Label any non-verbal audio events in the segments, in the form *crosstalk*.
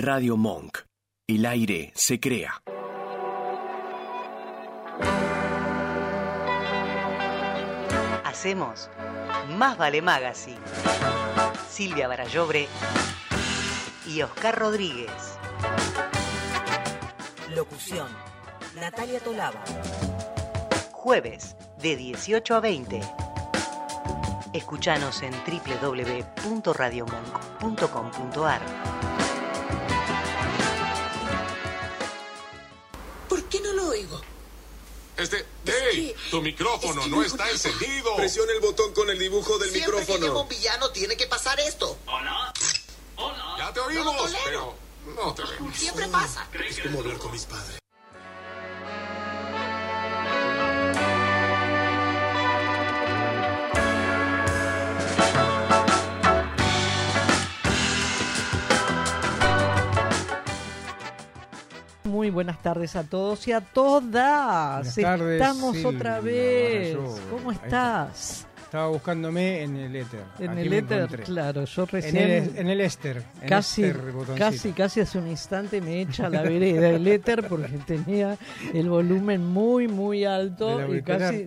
Radio Monk. El aire se crea. Hacemos Más Vale Magazine. Silvia Barallobre y Oscar Rodríguez. Locución. Natalia Tolaba. Jueves de 18 a 20. Escuchanos en www.radiomonk.com.ar. Tu micrófono es que no está encendido. Presiona el botón con el dibujo del Siempre que llega micrófono. un villano tiene que pasar esto. Ya te oímos, No pero no te vemos. Siempre pasa. Es como hablar con mis padres. Muy buenas tardes a todos y a todas. Buenas tardes, Estamos Silvia otra vez. ¿Cómo estás? Estaba buscándome en el éter. En Aquí el éter, encontré. claro. Yo En recién el, en el éster. en casi, éster, botoncito. casi, casi hace un instante me echa la vereda el éter porque tenía el volumen muy, muy alto y casi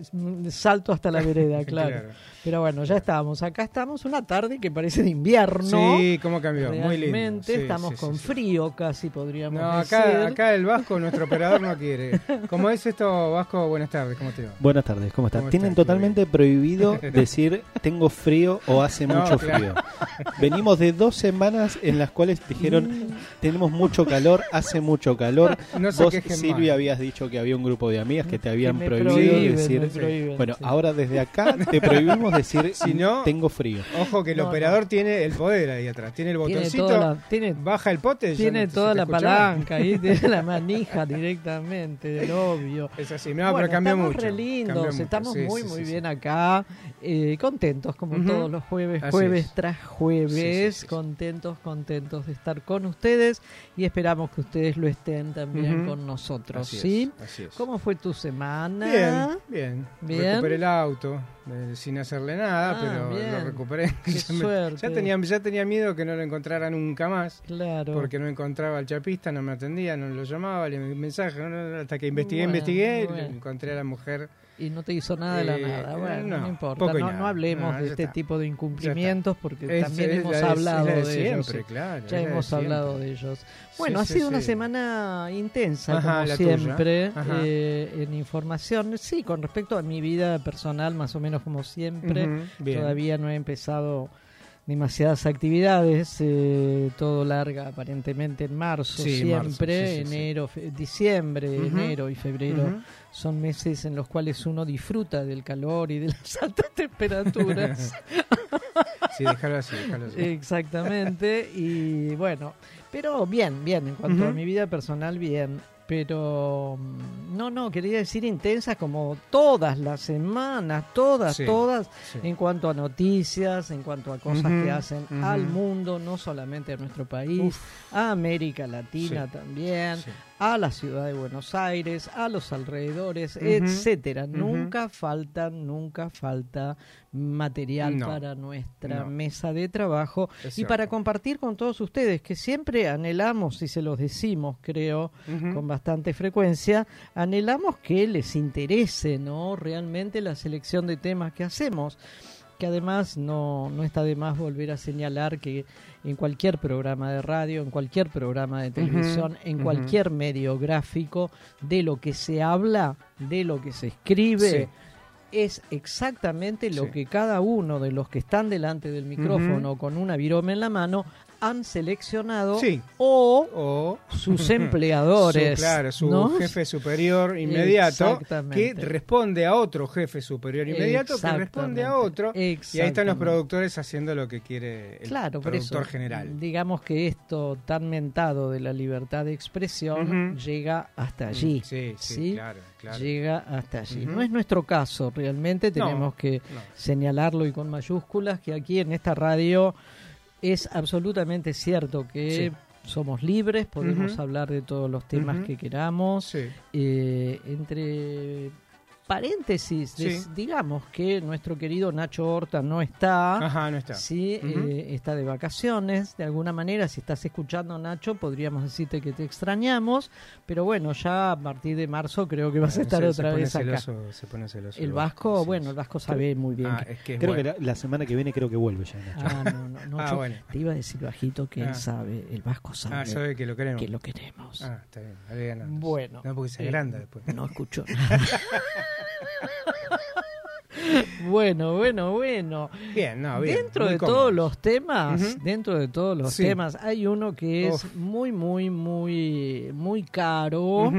salto hasta la vereda, *laughs* claro. Claro. Pero bueno, ya estamos. Acá estamos una tarde que parece de invierno. Sí, cómo cambió. Muy lindo. Realmente Sí, estamos sí, sí, con sí. frío casi, podríamos No, decir. acá, acá el Vasco, nuestro operador, no quiere. *laughs* ¿Cómo es esto, Vasco? Buenas tardes, ¿cómo te va? Buenas tardes, ¿cómo estás? ¿Cómo Tienen estás? totalmente prohibido *laughs* decir tengo frío o hace No, mucho claro. frío. Venimos de dos semanas en las cuales *laughs* dijeron tenemos mucho calor, hace mucho calor. *laughs* No Vos, Silvia, más. habías dicho que había un grupo de amigas que te habían prohibido prohíben, decir. prohíben, bueno, sí. ahora desde acá te prohibimos decir *laughs* Si no- tengo frío. Ojo que el No, operador tiene el poder ahí atrás. Tiene el botoncito, la- tiene- baja el pote. Tiene toda la palanca ahí, tiene *laughs* la manija directamente, del obvio. Es así, no, Bueno, pero cambió estamos mucho. re lindos, estamos Sí, muy, sí, muy sí, bien sí. acá, eh, contentos como todos los jueves, Así jueves es. tras jueves, Sí, sí, contentos, contentos de estar con ustedes y esperamos que ustedes lo estén también con nosotros, Así es, ¿sí? así es. ¿Cómo fue tu semana? Bien, bien. Bien. Recuperé el auto eh, sin hacerle nada, Ah, pero bien. lo recuperé. Qué *laughs* ya, me- ya tenía, ya tenía miedo que no lo encontrara nunca más. Claro. Porque no encontraba al chapista, no me atendía, no lo llamaba, le mensaje, no, hasta que investigué, Bueno, investigué, bueno. encontré a la mujer. Y no te hizo nada de la Eh, nada. Bueno, no, no, importa. No, hablemos No, de este está. tipo de incumplimientos porque Es- también es hemos de- hablado de, de ellos. sí. claro, Ya de hemos hablado de ellos. Bueno, Sí, ha sí, sido una semana intensa, Ajá, como siempre, eh, en información. Sí, con respecto a mi vida personal, más o menos como siempre. Todavía no he empezado demasiadas actividades, eh, todo larga aparentemente en marzo, Sí, siempre, marzo, sí, enero, fe- diciembre, enero y febrero son meses en los cuales uno disfruta del calor y de las *laughs* altas temperaturas. Sí, déjalo así, déjalo así. Exactamente. Y bueno, pero bien, bien, en cuanto a mi vida personal, bien. Pero mm, no, no, quería decir intensas como todas las semanas, todas, Sí, todas, sí. en cuanto a noticias, en cuanto a cosas que hacen al mundo, no solamente a nuestro país, a América Latina Sí, también. A la ciudad de Buenos Aires, a los alrededores, Ujú, etcétera. Nunca falta, nunca falta material No, para nuestra no. mesa de trabajo Es y para compartir con todos ustedes, que siempre anhelamos, y se los decimos, creo, con bastante frecuencia, anhelamos que les interese, ¿no? Realmente la selección de temas que hacemos que además no, no está de más volver a señalar que en cualquier programa de radio, en cualquier programa de televisión, en cualquier medio gráfico, de lo que se habla, de lo que se escribe, Sí. es exactamente lo Sí. que cada uno de los que están delante del micrófono con una virome en la mano han seleccionado Sí. o O sus *laughs* empleadores. Su, claro, su ¿no? jefe superior inmediato que responde a otro jefe superior inmediato que responde a otro y ahí están los productores haciendo lo que quiere el Claro, productor eso, general. Digamos que esto tan mentado de la libertad de expresión llega hasta allí. Sí, sí, ¿sí? claro, claro. Llega hasta allí. No es nuestro caso, realmente No, tenemos que no. señalarlo y con mayúsculas que aquí en esta radio es absolutamente cierto que Sí. somos libres, podemos hablar de todos los temas que queramos, Sí. eh, entre paréntesis, des- digamos que nuestro querido Nacho Horta no está. Ajá, no está. Sí, eh, está de vacaciones. De alguna manera, si estás escuchando, Nacho, podríamos decirte que te extrañamos. Pero bueno, ya a partir de marzo creo que vas a estar Se- se otra vez acá. celoso, se pone celoso El Vasco, sí, bueno, el Vasco sabe muy bien. Ah, que- es que es Creo bueno. que la, la semana que viene creo que vuelve ya, Nacho. Ah, no, no, no, Ah, yo bueno. te iba a decir bajito que Ah. él sabe, el Vasco sabe, Ah, sabe que lo queremos. que lo queremos. Ah, está bien. Bueno. No, porque se eh, agranda después. No escucho *laughs* nada. Bueno, bueno, bueno. Bien, no, bien. Dentro muy de todos los temas, dentro de todos los Sí. temas, hay uno que es Uf. muy, muy, muy, muy caro.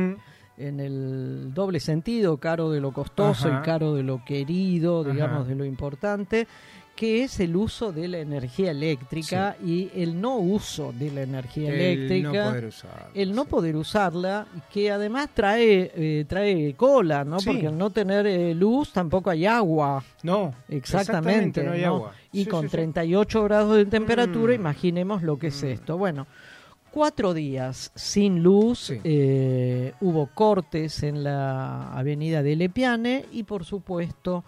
En el doble sentido, caro de lo costoso Ajá. y caro de lo querido, Ajá. digamos, de lo importante, que es el uso de la energía eléctrica y el no uso de la energía El eléctrica no poder usarla, el no sí. poder usarla, que además trae eh, trae cola, ¿no? Sí. Porque al no tener eh, luz tampoco hay agua. No, Exactamente. no hay ¿no? agua. Y con sí, sí. 38 grados de temperatura, Mm. imaginemos lo que es esto. Bueno, cuatro días sin luz, Sí. eh, hubo cortes en la avenida de Lepiane y por supuesto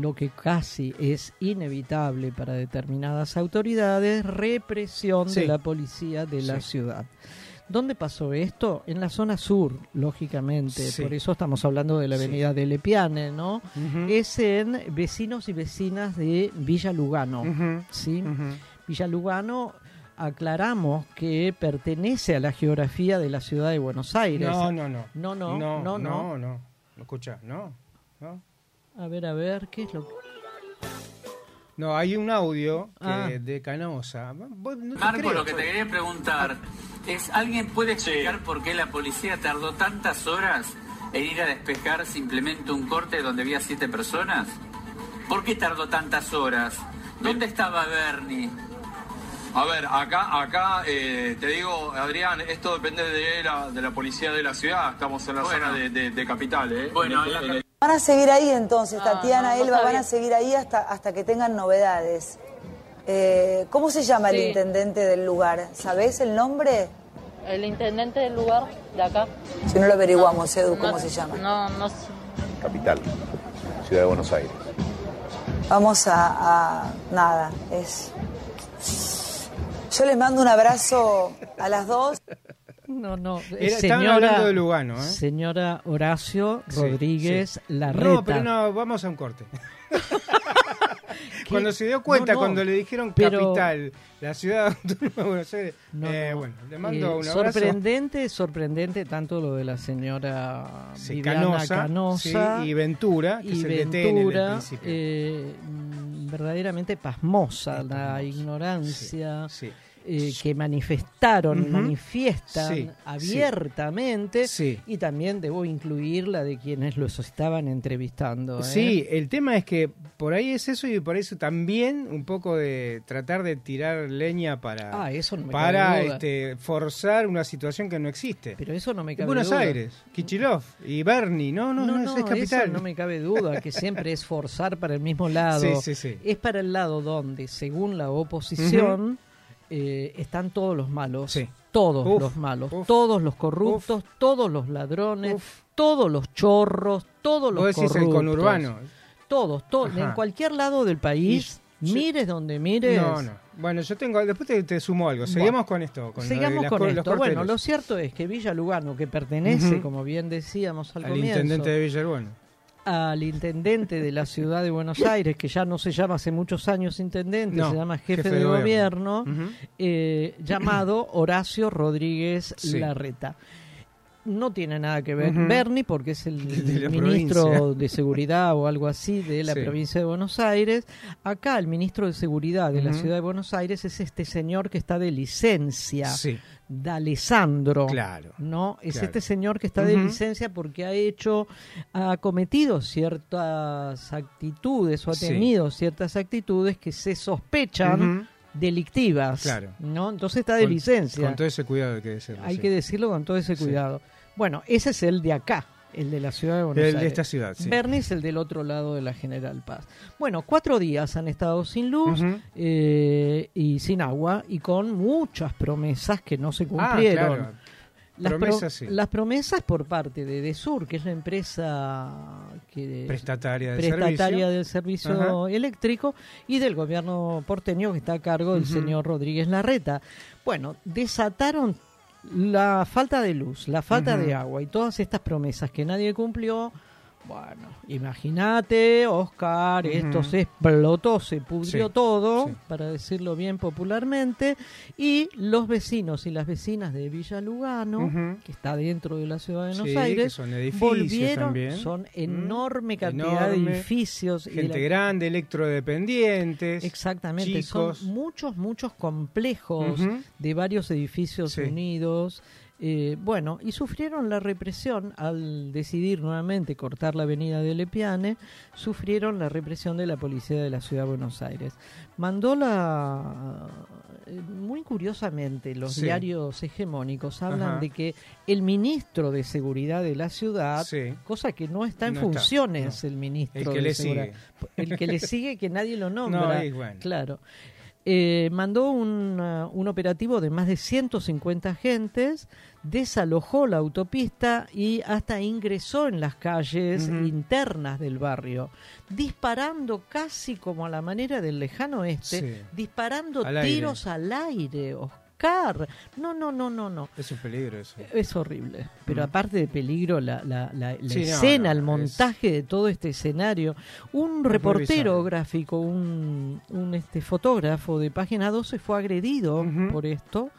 lo que casi es inevitable para determinadas autoridades, represión de Sí. la policía de la Sí. ciudad. ¿Dónde pasó esto? En la zona sur, lógicamente. Sí. Por eso estamos hablando de la Sí. avenida de Lepiane, ¿no? Es en vecinos y vecinas de Villa Lugano. ¿sí? Villa Lugano, aclaramos que pertenece a la geografía de la ciudad de Buenos Aires. No, no, no. No, no, no, no, no. no. no. ¿No escucha? No, no. A ver, a ver, ¿qué es lo que...? No, hay un audio que- Ah. de Canosa. No Marco, lo que te quería preguntar es, ¿alguien puede explicar por qué la policía tardó tantas horas en ir a despejar simplemente un corte donde había siete personas? ¿Por qué tardó tantas horas? ¿Dónde estaba Bernie? A ver, acá, acá eh, te digo, Adrián, esto depende de la, de la policía de la ciudad. Estamos en la Bueno. zona de, de- de capital, ¿eh? Bueno, En- la. Van a seguir ahí entonces, No, Tatiana, no, Elba, van a seguir ahí hasta, hasta que tengan novedades. Eh, ¿Cómo se llama el intendente del lugar? ¿Sabés el nombre? El intendente del lugar de acá. Si no lo averiguamos, Edu, No- ¿cómo se llama? No, no sé. Capital, Ciudad de Buenos Aires. Vamos a, a- Nada, es... Yo les mando un abrazo a las dos. No, no. Era- estaban hablando de Lugano, ¿eh? Señora Horacio Sí, Rodríguez sí. Larreta. No, pero no, vamos a un corte. Cuando se dio cuenta, No, no, cuando le dijeron pero- capital, la ciudad *laughs* autónoma de Buenos Aires, No, eh, no. bueno, le mando Eh, un abrazo. sorprendente, sorprendente tanto lo de la señora Sí, Canosa, Canosa sí, y Ventura, que y el Ventura, eh, mm, verdaderamente pasmosa la ignorancia Sí, eh, que manifestaron manifiestan Sí, abiertamente Sí. y también debo incluir la de quienes los estaban entrevistando. ¿eh? Sí, el tema es que por ahí es eso y por eso también un poco de tratar de tirar leña para, Ah, eso no me para este, forzar una situación que no existe. Pero eso no me cabe Buenos duda. Aires, Kichilov y Bernie, no, no, no, es- es capital. eso no me cabe duda, que siempre es forzar para el mismo *laughs* lado. Sí, sí, sí. Es para el lado donde, según la oposición, eh, están todos los malos. Sí. Todos Uf, los malos, uf, todos los corruptos, todos los ladrones, todos los chorros, todos los Vos decís corruptos. el conurbano. Todos, todos, Ajá. en cualquier lado del país, Y- sí. mires donde mires. No, no. Bueno, yo tengo, después te, te sumo algo. Seguimos con esto. Con Sigamos las con los esto. Bueno, lo cierto es que Villa Lugano, que pertenece, como bien decíamos al, al comienzo, intendente de Villarbueno. Al intendente de la ciudad de Buenos Aires, que ya no se llama hace muchos años intendente, No, se llama jefe, jefe de, de gobierno, eh, llamado Horacio Rodríguez Sí. Larreta. No tiene nada que ver Ujú. Bernie, porque es el *laughs* De ministro provincia. de Seguridad o algo así de la Sí. provincia de Buenos Aires. Acá el ministro de Seguridad de la ciudad de Buenos Aires es este señor que está de licencia. Sí, D'Alessandro. claro. ¿no? Es Claro. este señor que está de licencia porque ha hecho, ha cometido ciertas actitudes o ha Sí. tenido ciertas actitudes que se sospechan delictivas, Claro. ¿no? Entonces está de Con- licencia. Con todo ese cuidado hay que decirlo. Hay sí. que decirlo con todo ese Sí. cuidado. Bueno, ese es el de acá, el de la ciudad de Buenos El Aires. de esta ciudad, sí. Bernie es el del otro lado de la General Paz. Bueno, cuatro días han estado sin luz eh, y sin agua y con muchas promesas que no se Ah, cumplieron. claro. Las, pro- Promesas, sí. las promesas por parte de Desur, que es la empresa que Prestataria del prestataria servicio. del servicio Ajá. eléctrico y del gobierno porteño que está a cargo del señor Rodríguez Larreta. Bueno, desataron la falta de luz, la falta de agua y todas estas promesas que nadie cumplió. Bueno, imagínate, Oscar, esto se explotó, se pudrió Sí, todo, sí. para decirlo bien popularmente, y los vecinos y las vecinas de Villa Lugano, que está dentro de la ciudad de Buenos Sí, Aires, son edificios volvieron, también. son Mm. enorme cantidad de edificios. Gente la- grande, electrodependientes. Exactamente, chicos. son muchos, muchos complejos de varios edificios unidos. Eh, bueno, y sufrieron la represión al decidir nuevamente cortar la avenida de Lepiane, sufrieron la represión de la policía de la ciudad de Buenos Aires. Mandó la... eh, Muy curiosamente, los Sí. diarios hegemónicos hablan Ajá. de que el ministro de Seguridad de la ciudad, Sí. cosa que no está en No está, funciones el ministro El que de le Seguridad, sigue. el que le sigue que nadie lo *laughs* nombra. No, y bueno. Claro. Eh, mandó un, uh, un operativo de más de 150 agentes, desalojó la autopista y hasta ingresó en las calles internas del barrio, disparando casi como a la manera del lejano oeste, Sí. disparando Al aire. tiros al aire, Oscar. No, no, no, no, no. Es un peligro eso. Es horrible, pero Mm. aparte de peligro, la, la, la- la Sí, escena, no, el montaje de todo este escenario. Un reportero gráfico, un, un, este fotógrafo de Página 12 fue agredido por esto,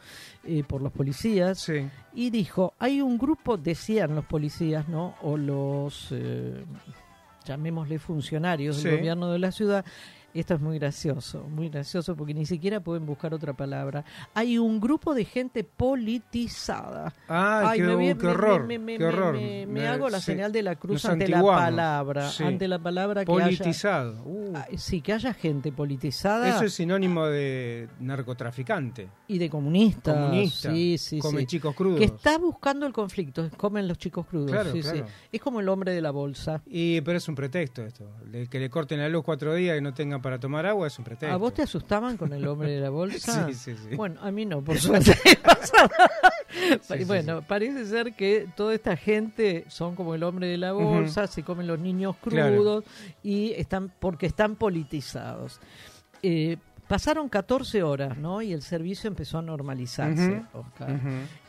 eh, por los policías, Sí. y dijo, hay un grupo, decían los policías, ¿no? O los, eh, llamémosle funcionarios del gobierno de la ciudad, esto es muy gracioso, muy gracioso porque ni siquiera pueden buscar otra palabra. Hay un grupo de gente politizada. Ay, qué, me qué me- horror. Me, qué horror. Me- hago la sí. señal de la cruz ante la palabra, Sí. ante la palabra que haya, Politizado. Uh, Ah, sí, que haya gente politizada eso es sinónimo de narcotraficante. y de comunista. Comunista. Sí, sí, Come sí. chicos crudos. Que está buscando el conflicto, comen los chicos crudos. Claro, sí, claro. Es como el hombre de la bolsa. Y, pero es un pretexto esto. Que le corten la luz cuatro días y no tengan para tomar agua es un pretexto. ¿A vos te asustaban con el hombre de la bolsa? *laughs* Sí, sí, sí. Bueno, a mí no, por *laughs* suerte. Sí, *laughs* bueno, parece ser que toda esta gente son como el hombre de la bolsa, se comen los niños Claro. crudos y están porque están politizados. Eh, pasaron 14 horas, ¿no? Y el servicio empezó a normalizarse, Oscar.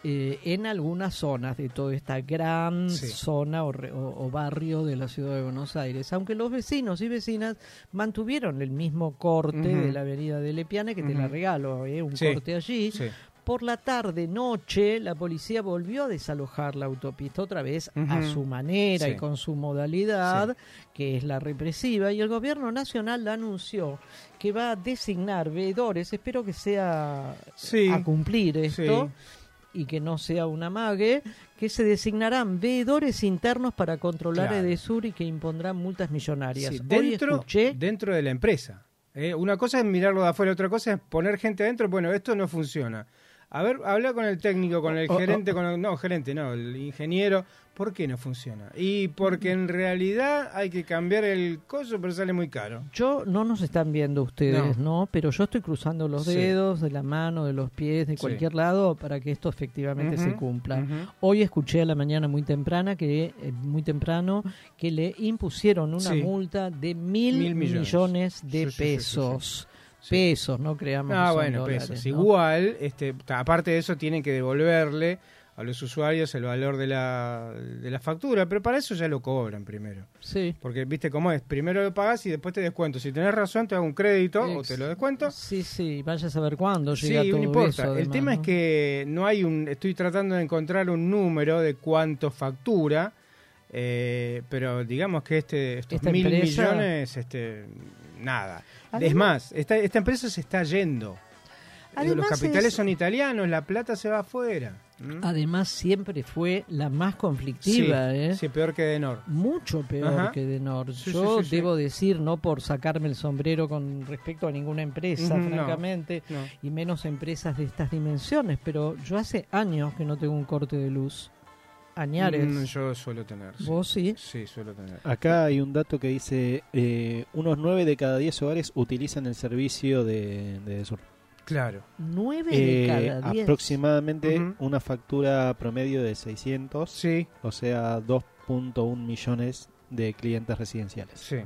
Eh, en algunas zonas de toda esta gran Sí. zona o, re- o- o barrio de la ciudad de Buenos Aires, aunque los vecinos y vecinas mantuvieron el mismo corte de la avenida de Lepiane, que te la regalo, ¿eh? un Sí, corte allí. sí. Por la tarde, noche, la policía volvió a desalojar la autopista otra vez a su manera Sí. y con su modalidad, que es la represiva, y el gobierno nacional anunció que va a designar veedores, espero que sea Sí. a cumplir esto, Sí. y que no sea una mague, que se designarán veedores internos para controlar Claro. Edesur y que impondrán multas millonarias. Sí, dentro, escuché dentro de la empresa. ¿eh? Una cosa es mirarlo de afuera, otra cosa es poner gente adentro. Bueno, esto no funciona. A ver, habla con el técnico, con el Oh, oh, gerente, con el, no, gerente, no, el ingeniero. ¿Por qué no funciona? Y porque en realidad hay que cambiar el coso, pero sale muy caro. Yo no nos están viendo ustedes, ¿no? Pero yo estoy cruzando los Sí. dedos de la mano, de los pies, de Sí. cualquier lado para que esto efectivamente se cumpla. Hoy escuché a la mañana muy temprana que eh, muy temprano que le impusieron una Sí. multa de mil, Mil millones. millones, de Sí, sí, sí, sí, pesos. No creamos. que Ah, son bueno, dólares, pesos. ¿no? Igual, este, aparte de eso, tienen que devolverle a los usuarios el valor de la, de la factura, pero para eso ya lo cobran primero. Sí. Porque, viste cómo es, primero lo pagas y después te descuento. Si tenés razón, te hago un crédito o te lo descuento. Sí, sí, vaya a saber cuándo Sí, llega no todo importa. eso. el tema es ¿no? que no hay un. Estoy tratando de encontrar un número de cuánto factura, eh, pero digamos que este estos Esta mil empresa- millones, este, nada. Es más, esta, esta empresa se está yendo. Los Además capitales es- son italianos, la plata se va afuera. ¿Mm? Además siempre fue la más conflictiva, sí, ¿eh? sí, peor que Denor. Mucho peor Ajá. que de Nord. Sí, Yo sí, debo decir, no por sacarme el sombrero con respecto a ninguna empresa, no, francamente, no. y menos empresas de estas dimensiones, pero yo hace años que no tengo un corte de luz. Añares. Mm, yo suelo tener. sí. ¿Vos sí? Sí, suelo tener. Acá hay un dato que dice eh, unos 9 de cada 10 hogares utilizan el servicio de, de Sur. Claro. 9 Eh, de cada 10. aproximadamente Ujú. una factura promedio de 600, Sí, o sea, 2.1 millones de clientes residenciales. sí.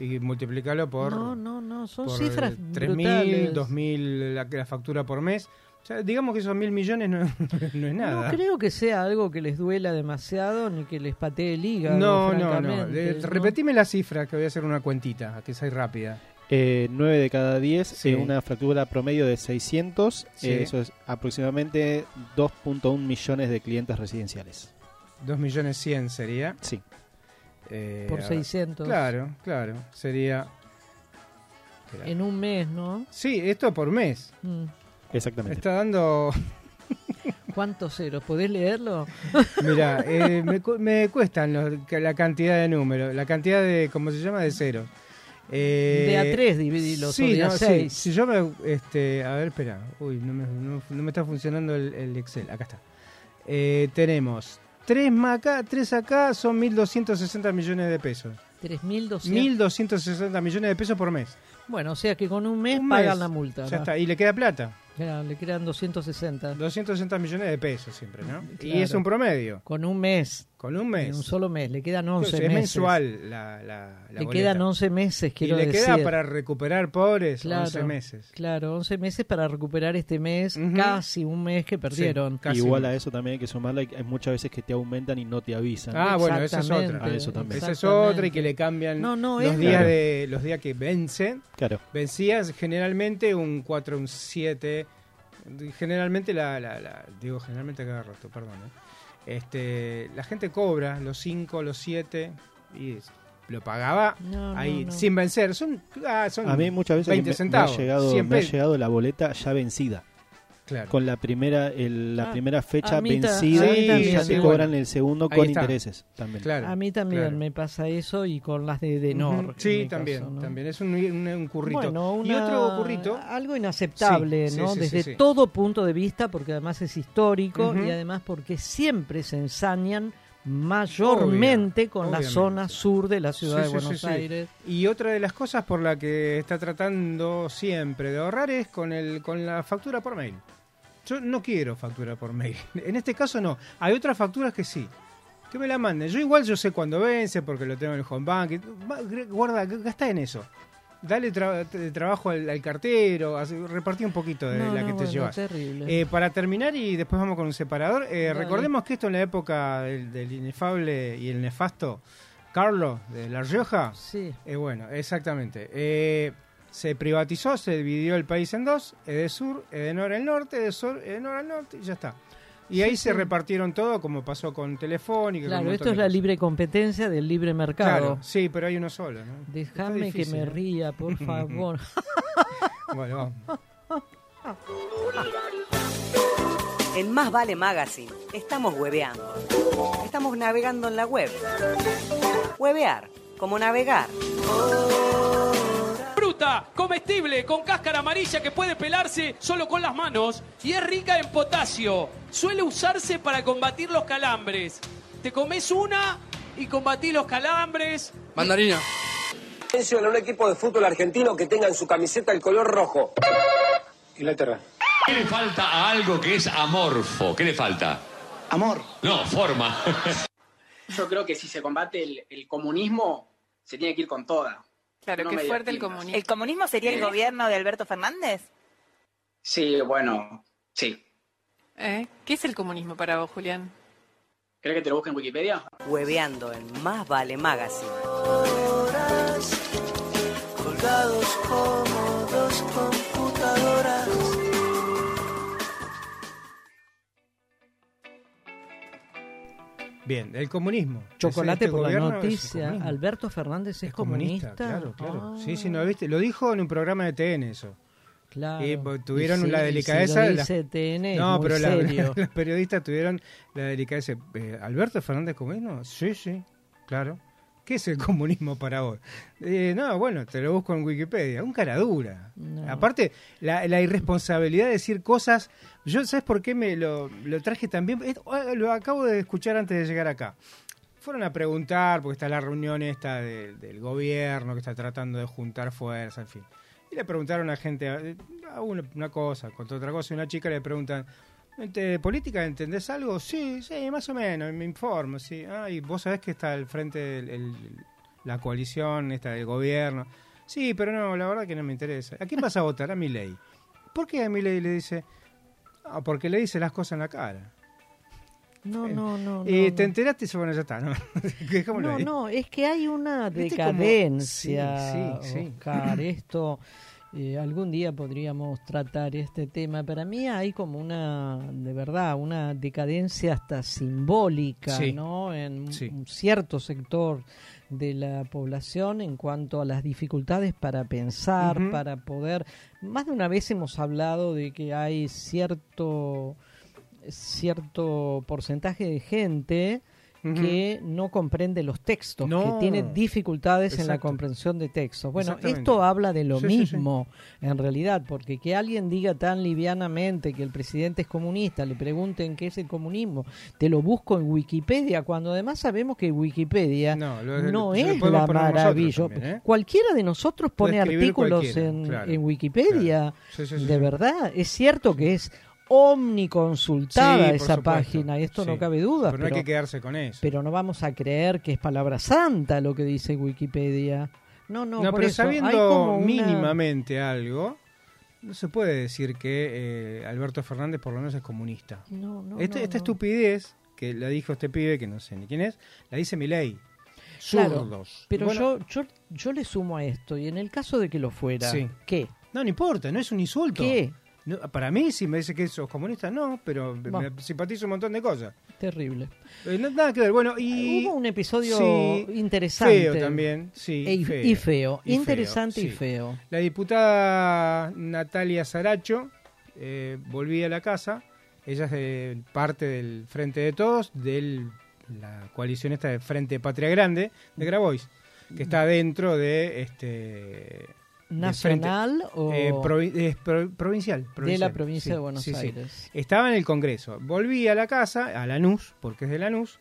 Y multiplicarlo por, No, no, no, son cifras 3.000, brutales. 2.000 la, la factura por mes. O sea, digamos que esos mil millones no, *laughs* no es nada. No creo que sea algo que les duela demasiado ni que les patee el hígado. no, no, no. Eh, ¿no? Repetime la cifra que voy a hacer una cuentita, que es ahí rápida. Eh, 9 de cada 10, Sí. eh, una factura promedio de 600, Sí. eh, eso es aproximadamente 2.1 millones de clientes residenciales. 2 millones 100 sería. Sí. Eh, Por a ver. 600. Claro, claro. Sería. En un mes, ¿no? Sí, esto por mes. Mm. Exactamente. Está dando. *laughs* ¿Cuántos ceros? ¿Podés leerlo? *laughs* Mira, eh, me, cu- me cuestan los- la cantidad de números, la cantidad de, ¿cómo se llama? De ceros. Eh, De a 3 dividilos sí, o de a no, sí. 6. Si yo me, este, a ver, espera, uy, no me, no- no me está funcionando el, el Excel, acá está. Eh, tenemos 3 acá, 3 acá son 1.260 millones de pesos. 3.200. 1.260 millones de pesos por mes. Bueno, o sea que con un mes Un pagan la multa. Ya ¿no? está, y le queda plata. Ya, le quedan 260. 260 millones de pesos siempre, ¿no? Y Claro. es un promedio. Con un mes. Con un En mes. un solo mes. Le quedan 11 es meses. mensual la, la, la Le boleta. quedan 11 meses, Y quiero le decir. queda para recuperar pobres Claro, 11 meses. Claro, 11 meses para recuperar este mes, Ujú. casi un mes que perdieron. casi Igual a eso también hay que sumarle, hay muchas veces que te aumentan y no te avisan. Ah, bueno, esa es otra. Exactamente, A eso también. Esa es otra y que le cambian No, no, los es días Claro. de los días que vencen. Claro. Vencías generalmente un 4, un 7. Generalmente la, la, la- digo generalmente cada rato, perdón. ¿eh? Este, la gente cobra los 5, los 7 y lo pagaba No, no, ahí no. sin vencer. Son, ah, son A mí muchas veces 20 me, me centavos. ha llegado, 100 me ha llegado la boleta ya vencida. Claro. Con la primera el- la Ah, primera fecha vencida y ya te bueno. cobran el segundo Ahí con está. intereses también. Claro. A mí también claro. me pasa eso y con las de en Sí, también, caso, ¿no? también. Es un, un, un currito. Bueno, y una- otro currito. Algo inaceptable, Sí, ¿no? sí, Desde sí, sí. todo punto de vista, porque además es histórico y además porque siempre se ensañan mayormente con la zona sur de la ciudad Sí, de Buenos sí, sí. Aires. Y otra de las cosas por la que está tratando siempre de ahorrar es con, el, con la factura por mail. Yo no quiero factura por mail. *laughs* En este caso no. Hay otras facturas que sí. Que me la manden. Yo igual yo sé cuándo vence porque lo tengo en el home bank. Guarda, gasta en eso. Dale tra- trabajo al, al cartero, repartí un poquito de No, la no, que te bueno, llevas. terrible. Eh, para terminar y después vamos con un separador, eh, recordemos que esto en la época del, del inefable y el nefasto Carlos de La Rioja, Sí. eh, bueno, exactamente, eh, se privatizó, se dividió el país en dos, Edesur, Edenor al norte, Edesur, Edenor al norte y ya está. Y ahí se repartieron todo como pasó con Telefónica. Claro, esto es la cosas. libre competencia del libre mercado. Claro, sí, pero hay uno solo, ¿no? Déjame que me ría, por *laughs* favor. *laughs* Bueno, vamos. En Más Vale Magazine estamos hueveando. Estamos navegando en la web. Huevear, como navegar. Fruta, comestible, con cáscara amarilla que puede pelarse solo con las manos y es rica en potasio. Suele usarse para combatir los calambres. Te comes una y combatís los calambres. Mandarina. Menciona un equipo de fútbol argentino que tenga en su camiseta el color rojo. Inglaterra. ¿Qué le falta a algo que es amorfo? ¿Qué le falta? Amor. No, forma. Yo creo que si se combate el, el comunismo, se tiene que ir con toda. Claro, No qué fuerte el comunismo. ¿El comunismo sería el gobierno de Alberto Fernández? Sí, bueno, sí. ¿Eh? ¿Qué es el comunismo para vos, Julián? ¿Crees que te lo busque en Wikipedia? Hueveando en Más Vale Magazine. colgados como Bien, el comunismo. Chocolate este por la es noticia. Alberto Fernández es, comunista. Claro, claro. Ah, Sí, sí, ¿no viste? Lo dijo en un programa de TN eso. claro. Y pues, tuvieron Y si- la si delicadeza. de la- TN, es no, pero la- *laughs* los periodistas tuvieron la delicadeza. Eh, ¿Alberto Fernández comunismo? Sí, sí, claro. ¿Qué es el comunismo para vos? Eh, no, bueno, te lo busco en Wikipedia. Un cara dura. No. Aparte, la, la irresponsabilidad de decir cosas. Yo, ¿sabes por qué me lo, lo traje también? Esto, ah, lo acabo de escuchar antes de llegar acá. Fueron a preguntar, porque está la reunión esta del- del gobierno que está tratando de juntar fuerza, en fin. Y le preguntaron a gente, a, a una, una cosa, contra otra cosa, y una chica le preguntan, ¿de política entendés algo? Sí, sí, más o menos, me informo, sí. Ah, y vos sabés que está al frente el- la coalición, está del gobierno. Sí, pero no, la verdad que no me interesa. ¿A quién vas a *laughs* votar? A mi ley. ¿Por qué a mi ley le dice? Ah, porque le dice las cosas en la cara. No, no, no. y no, te no. enteraste y dice, bueno, ya está, ¿no? *laughs* No, no, es que hay una como- decadencia, Sí, sí, sí. Oscar. Esto, *laughs* eh, algún día podríamos tratar este tema. Para mí hay como una, de verdad, una decadencia hasta simbólica, Sí. ¿no? En Sí. un cierto sector de la población en cuanto a las dificultades para pensar, para poder... Más de una vez hemos hablado de que hay cierto cierto porcentaje de gente Que no comprende los textos, No. que tiene dificultades en la comprensión de textos. Bueno, esto habla de lo Sí, sí, sí. mismo, en realidad, porque que alguien diga tan livianamente que el presidente es comunista, le pregunten qué es el comunismo, te lo busco en Wikipedia, cuando además sabemos que Wikipedia no, lo- lo es la maravilla. también, ¿eh? Cualquiera de nosotros pone artículos en, claro, en Wikipedia, de verdad. Es cierto que es omniconsultada Sí, esa supuesto. página, esto no cabe duda. Pero no hay que quedarse con eso. Pero no vamos a creer que es palabra santa lo que dice Wikipedia. No, no, No, por pero eso, hay sabiendo como una- mínimamente algo, no se puede decir que eh, Alberto Fernández por lo menos es comunista. No, no, Este- no, esta no. estupidez que la dijo este pibe, que no sé ni quién es, la dice Milei. Claro, Zurdos. pero Bueno, yo, yo, yo le sumo a esto, y en el caso de que lo fuera, Sí. ¿qué? No, no importa, no es un insulto. ¿Qué? No, para mí, si me dice que sos comunista, no, pero me- me simpatizo un montón de cosas. Terrible. Eh, no- nada que ver. Bueno, y. Hubo un episodio Sí, interesante. Feo también, sí. E- y feo. y feo. Y Interesante y sí. feo. La diputada Natalia Saracho eh, volvía a la casa. Ella es de parte del Frente de Todos, de la coalición esta de Frente Patria Grande, de Grabois, que está dentro de este. ¿Nacional o eh, provi- es pro- provincial, de la provincia sí, de Buenos sí, sí. Aires? Estaba en el Congreso. Volví a la casa, a Lanús, porque es de Lanús,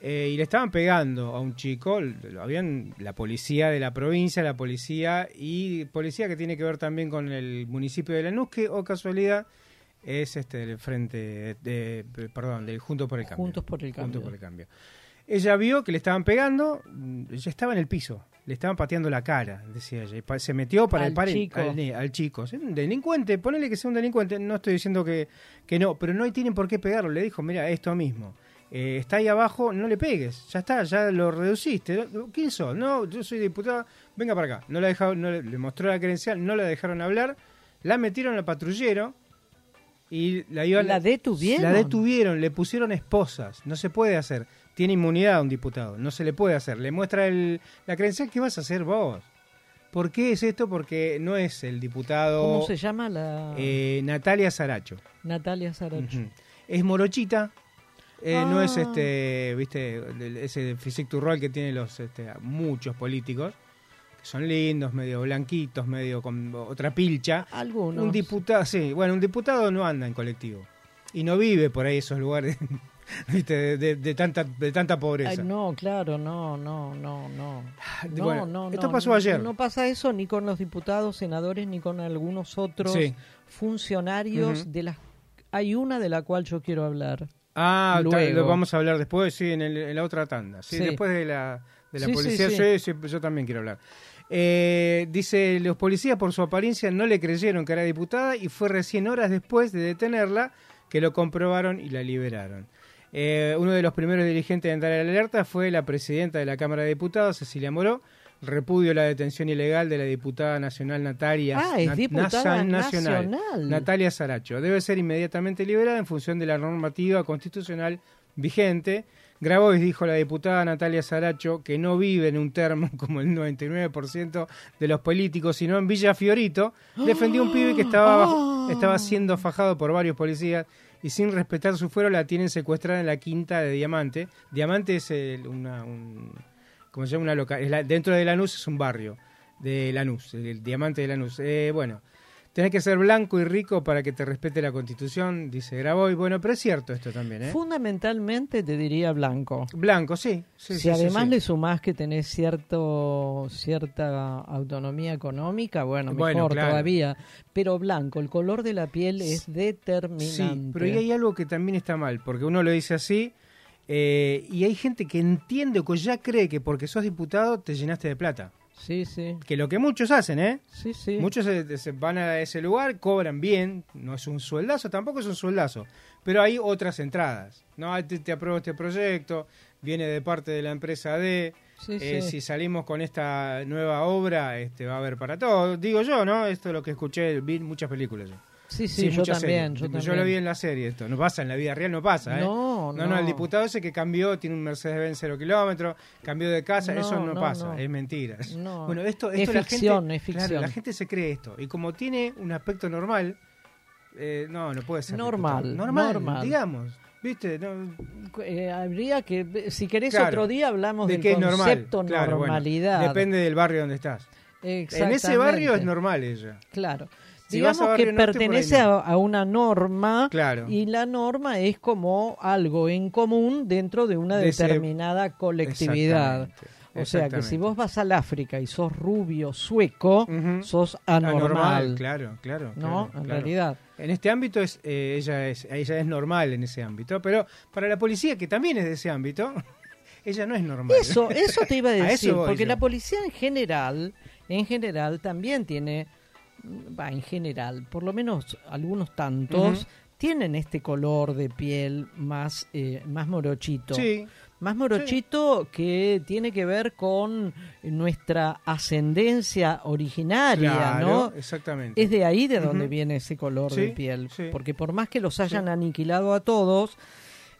eh, y le estaban pegando a un chico. Lo habían la policía de la provincia, la policía y policía que tiene que ver también con el municipio de Lanús, que, o casualidad, es este del frente, de, perdón, del Juntos por el Cambio. Juntos por el Juntos Cambio. por el Cambio. Ella vio que le estaban pegando, mm, ella estaba en el piso, le estaban pateando la cara, decía ella. y Se metió para Al el par chico. al, al chico. Un delincuente, ponele que sea un delincuente, no estoy diciendo que, que no, pero no tienen por qué pegarlo. Le dijo, mira, esto mismo. eh, está ahí abajo, no le pegues, ya está, ya lo reduciste. ¿Quién sos? No, yo soy diputada, venga para acá. No la dejaron, no le, le mostró la credencial, no la dejaron hablar, la metieron al patrullero y la iban ¿La detuvieron? La detuvieron, le pusieron esposas, no se puede hacer. Tiene inmunidad a un diputado, no se le puede hacer. Le muestra el, la credencial, ¿qué vas a hacer vos? ¿Por qué es esto? Porque no es el diputado ¿Cómo se llama la eh, Natalia Saracho. Natalia Saracho? Es morochita, eh, no es Ah. este, viste, ese physique to roll que tienen los este, muchos políticos, que son lindos, medio blanquitos, medio con otra pilcha. Algunos. Un diputado, sí, bueno, un diputado no anda en colectivo y no vive por ahí esos lugares, *laughs* *laughs* viste, de, de- de tanta de tanta pobreza. Ay, no, claro, no, no, no, no. No, Bueno, no, esto no, pasó no, ayer. No pasa eso ni con los diputados, senadores, ni con algunos otros Sí. funcionarios de las... Hay una de la cual yo quiero hablar. Ah, Luego. lo vamos a hablar después, sí, en, el- en la otra tanda. Sí, Sí. después de la, de la Sí, policía, sí, yo también quiero hablar. Eh, dice, los policías por su apariencia no le creyeron que era diputada y fue recién horas después de detenerla que lo comprobaron y la liberaron. Eh, uno de los primeros dirigentes en dar la alerta fue la presidenta de la Cámara de Diputados, Cecilia Moró, repudio la detención ilegal de la diputada nacional Natalia Ah, es diputada nacional. Natalia Saracho. Debe ser inmediatamente liberada en función de la normativa constitucional vigente. Grabois dijo la diputada Natalia Saracho que no vive en un termo *laughs* como el 99% de los políticos, sino en Villa Fiorito. Defendió un pibe que estaba, *gasps* bajo- estaba siendo fajado por varios policías y sin respetar su fuero la tienen secuestrada en la quinta de Diamante. Diamante es el- una, un, ¿cómo se llama? Una loca- es la- dentro de Lanús es un barrio de Lanús, el, Diamante de Lanús. Eh, bueno, tenés que ser blanco y rico para que te respete la constitución, dice Graboy. Bueno, pero es cierto esto también, ¿eh? Fundamentalmente te diría blanco. Blanco, sí. sí, si sí, además sí. le sumás que tenés cierto cierta autonomía económica, bueno, mejor Bueno, claro. todavía. Pero blanco, el color de la piel es determinante. Sí, pero ahí hay algo que también está mal, porque uno lo dice así, eh, y hay gente que entiende o que ya cree que porque sos diputado te llenaste de plata. Sí, sí. Que lo que muchos hacen, ¿eh? Sí, sí. Muchos se, se van a ese lugar, cobran bien, no es un sueldazo, tampoco es un sueldazo, pero hay otras entradas. No, te, te apruebo este proyecto, viene de parte de la empresa D. Sí, eh, sí. Si salimos con esta nueva obra, este va a haber para todos. Digo yo, ¿no? Esto es lo que escuché, vi muchas películas. yo. Sí, sí, yo también, series. yo lo también. vi en la serie esto. No pasa, en la vida real no pasa, ¿eh? No, no, no, el no. diputado ese que cambió, tiene un Mercedes-Benz cero kilómetros, cambió de casa, No, eso no, no, pasa, es mentira. *laughs* No. Bueno, esto, Es esto la ficción, gente, es ficción. claro, la gente se cree esto. Y como tiene un aspecto normal, eh, no, no puede ser. Normal, normal, normal. digamos. ¿Viste? No, Eh, habría que, si querés Claro. otro día hablamos de del que es normal. concepto bueno, normalidad. depende del barrio donde estás. En ese barrio es normal ella. Claro. Si Digamos que pertenece no. a, a una norma Claro. y la norma es como algo en común dentro de una De ese- determinada colectividad. Exactamente, O sea que si vos vas al África y sos rubio sueco, sos anormal. claro, claro. ¿No? claro, En claro. realidad. En este ámbito es, eh, ella es ella es normal en ese ámbito, pero para la policía que también es de ese ámbito, *laughs* ella no es normal. Eso, eso te iba a *laughs* decir, porque yo. la policía en general, en general también tiene, va, en general, por lo menos algunos tantos, tienen este color de piel más, eh, más morochito. Sí. Más morochito que tiene que ver con nuestra ascendencia originaria, Claro, ¿no? exactamente. Es de ahí de donde viene ese color Sí, de piel. sí. Porque por más que los hayan aniquilado a todos,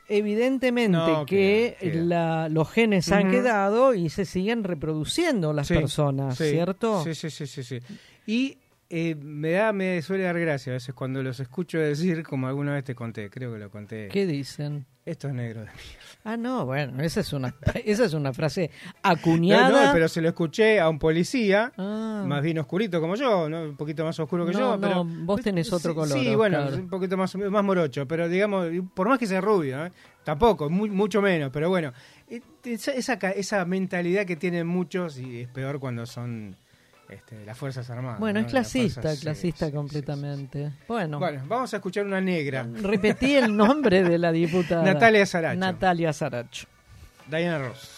evidentemente No, que queda, queda. la- los genes han Ujú. quedado y se siguen reproduciendo las Sí, personas, sí, ¿cierto? Sí, sí, sí, sí, sí. Y eh, me da, me suele dar gracia a veces cuando los escucho decir, como alguna vez te conté, creo que lo conté. ¿Qué dicen? Esto es negro de Ah, no, bueno, esa es una, *laughs* esa es una frase No, acuñada. no, pero se lo escuché a un policía, Ah. más bien oscurito como yo, ¿no? un poquito más oscuro que No, yo. no, pero, vos tenés otro color, Sí, bueno, un poquito más, más morocho, pero digamos, por más que sea rubio, ¿eh? tampoco, mu- mucho menos, pero bueno, eh, esa, esa, esa mentalidad que tienen muchos y es peor cuando son este, las Fuerzas Armadas. Bueno, ¿no? es Las clasista, fuerzas, sí, clasista sí, sí, completamente. Bueno, Bueno, vamos a escuchar una negra. *laughs* repetí el nombre de la diputada. Natalia Saracho. Natalia Saracho. Diana Ross.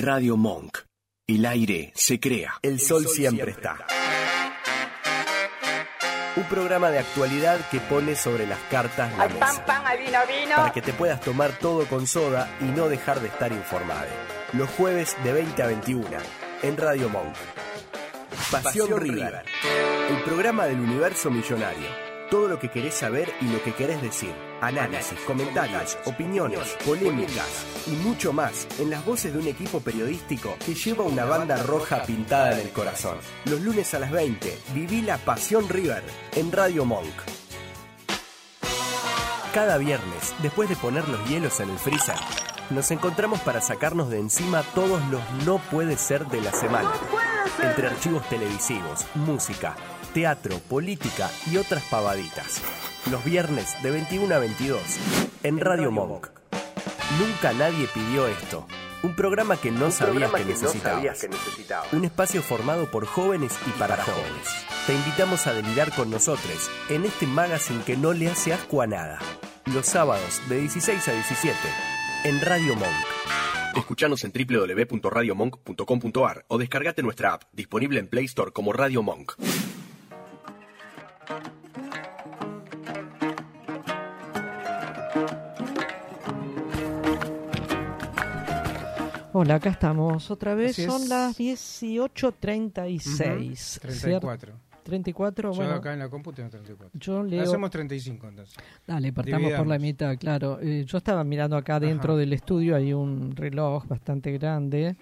Radio Monk. El aire se crea. El sol siempre está. Un programa de actualidad que pone sobre las cartas la mesa. Para que te puedas tomar todo con soda y no dejar de estar informado. Los jueves de 20 a 21 en Radio Monk. Pasión, Pasión River. River. El programa del universo millonario. Todo lo que querés saber y lo que querés decir. Análisis, comentarios, opiniones, polémicas y mucho más en las voces de un equipo periodístico que lleva una banda roja pintada en el corazón. Los lunes a las 20, viví la Pasión River en Radio Monk. Cada viernes, después de poner los hielos en el freezer, nos encontramos para sacarnos de encima todos los no puede ser de la semana. Entre archivos televisivos, música, teatro, política y otras pavaditas. Los viernes de 21 a 22 en Radio Monk. Nunca nadie pidió esto. Un programa que no, sabías, programa que que no necesitabas. sabías que necesitabas. Un espacio formado por jóvenes y para, jóvenes. Te invitamos a delirar con nosotros en este magazine que no le hace asco a nada. Los sábados de 16 a 17 en Radio Monk. Escuchanos en www.radiomonk.com.ar o descargate nuestra app, disponible en Play Store como Radio Monk. Hola, acá estamos otra vez. Así es. Son las 18.36. Ujú, ¿cierto? 34. 34, Yo bueno. acá en la compu tengo 34. Yo leo- Hacemos 35 entonces. Dale, partamos por la mitad, claro. Eh, yo estaba mirando acá dentro Ajá. del estudio, hay un reloj bastante grande